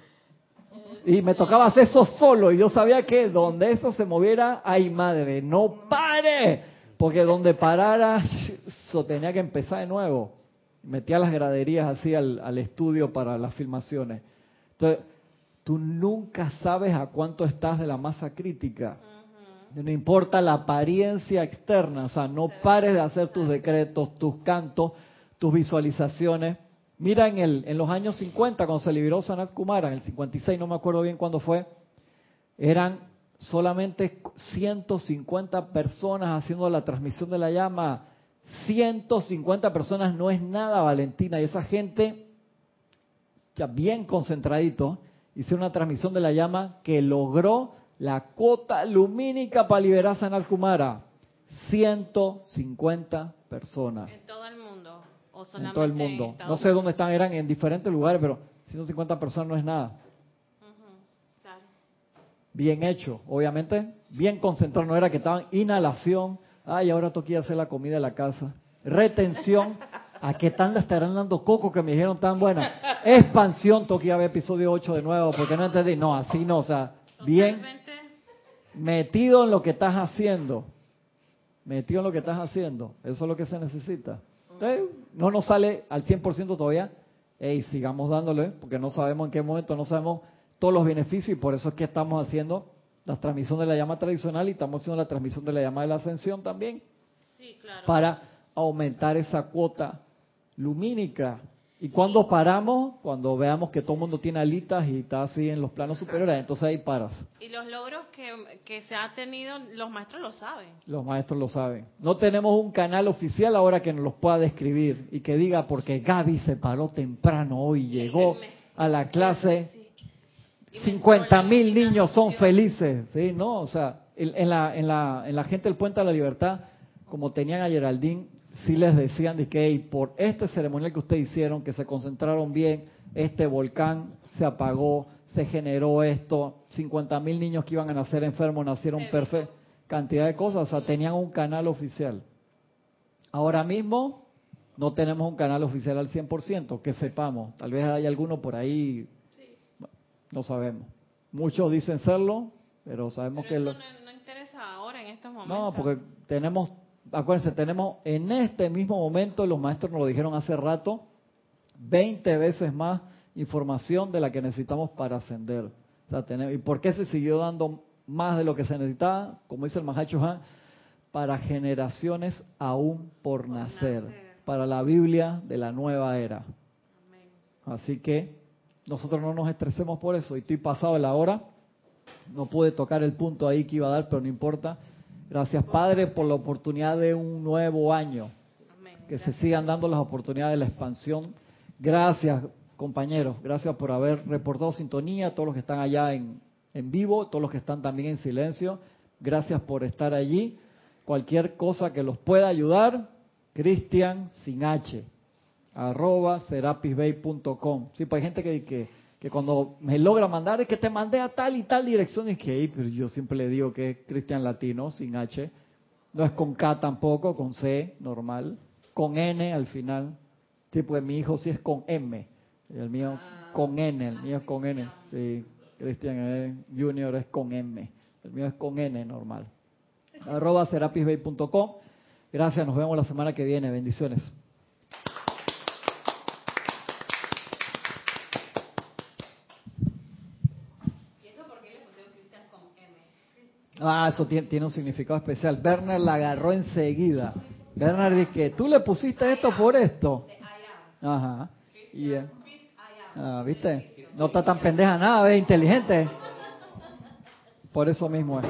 Y me tocaba hacer eso solo. Y yo sabía que donde eso se moviera, ay madre, no pare. Porque donde parara, eso tenía que empezar de nuevo. Metía las graderías así al, al estudio para las filmaciones. Entonces, tú nunca sabes a cuánto estás de la masa crítica. No importa la apariencia externa, o sea, no pares de hacer tus decretos, tus cantos, tus visualizaciones. Mira en, el, en los años 50, cuando se liberó Sanat Kumara, en el 56, no me acuerdo bien cuándo fue, eran solamente 150 personas haciendo la transmisión de la llama. 150 personas no es nada, Valentina, y esa gente, ya bien concentradito, hizo una transmisión de la llama que logró la cuota lumínica para liberar a Sanat Kumara. 150 personas. En todo el mundo. En todo el mundo. no sé dónde están, eran en diferentes lugares, pero 150 personas no es nada. Bien hecho, obviamente. Bien concentrado. No era que estaban inhalación. Ay, ahora toqué hacer la comida de la casa. Retención. ¿A qué tanda estarán dando coco que me dijeron tan buena? Expansión, toqué a ver episodio 8 de nuevo, porque no entendí. No, así no, o sea, bien metido en lo que estás haciendo. Metido en lo que estás haciendo. Eso es lo que se necesita. No nos sale al 100% todavía. Ey, sigamos dándole, porque no sabemos en qué momento, no sabemos todos los beneficios y por eso es que estamos haciendo la transmisión de la llama tradicional y estamos haciendo la transmisión de la llama de la ascensión también. Sí, claro. Para aumentar esa cuota lumínica y cuando paramos, cuando veamos que todo el mundo tiene alitas y está así en los planos superiores, entonces ahí paras. Y los logros que, que, se ha tenido, los maestros lo saben. Los maestros lo saben. No tenemos un canal oficial ahora que nos los pueda describir y que diga porque Gaby se paró temprano hoy, llegó a la clase 50 mil niños son felices, ¿sí? ¿No? O sea, en la, en, la, en la gente del Puente de la Libertad, como tenían a Geraldine, sí les decían de que por este ceremonial que ustedes hicieron, que se concentraron bien, este volcán se apagó, se generó esto, 50 mil niños que iban a nacer enfermos nacieron perfectos, cantidad de cosas, o sea, tenían un canal oficial. Ahora mismo no tenemos un canal oficial al 100%, que sepamos, tal vez hay alguno por ahí, no sabemos. Muchos dicen serlo, pero sabemos que... Eso no, interesa ahora en estos momentos. No, porque tenemos, acuérdense, tenemos en este mismo momento, los maestros nos lo dijeron hace rato, 20 veces más información de la que necesitamos para ascender. ¿Y por qué se siguió dando más de lo que se necesitaba? Como dice el Mahacho Han, para generaciones aún por, nacer, para la Biblia de la nueva era. Así que nosotros no nos estresemos por eso. Y estoy pasado de la hora. No pude tocar el punto ahí que iba a dar, pero no importa. Gracias, Padre, por la oportunidad de un nuevo año. Que se sigan dando las oportunidades de la expansión. Gracias, compañeros. Gracias por haber reportado sintonía, todos los que están allá en, en vivo, todos los que están también en silencio. Gracias por estar allí. Cualquier cosa que los pueda ayudar, Cristian sin H, arroba serapisbay.com. Sí, pues hay gente que, que, que, cuando me logra mandar es que te mandé a tal y tal dirección y que pero yo siempre le digo que es Cristian Latino sin H. No es con K tampoco, con C, normal. Con N al final. Sí, pues mi hijo sí es con M. El mío con N, el mío es con N. Sí, Cristian Junior es con M. El mío es con N normal. Arroba serapisbay.com. Gracias, nos vemos la semana que viene. Bendiciones. Ah, eso tiene, un significado especial. Werner la agarró enseguida. Werner dice que tú le pusiste esto por esto. Ajá. Y, ah, ¿Viste? No está tan pendeja nada, es inteligente. Por eso mismo es.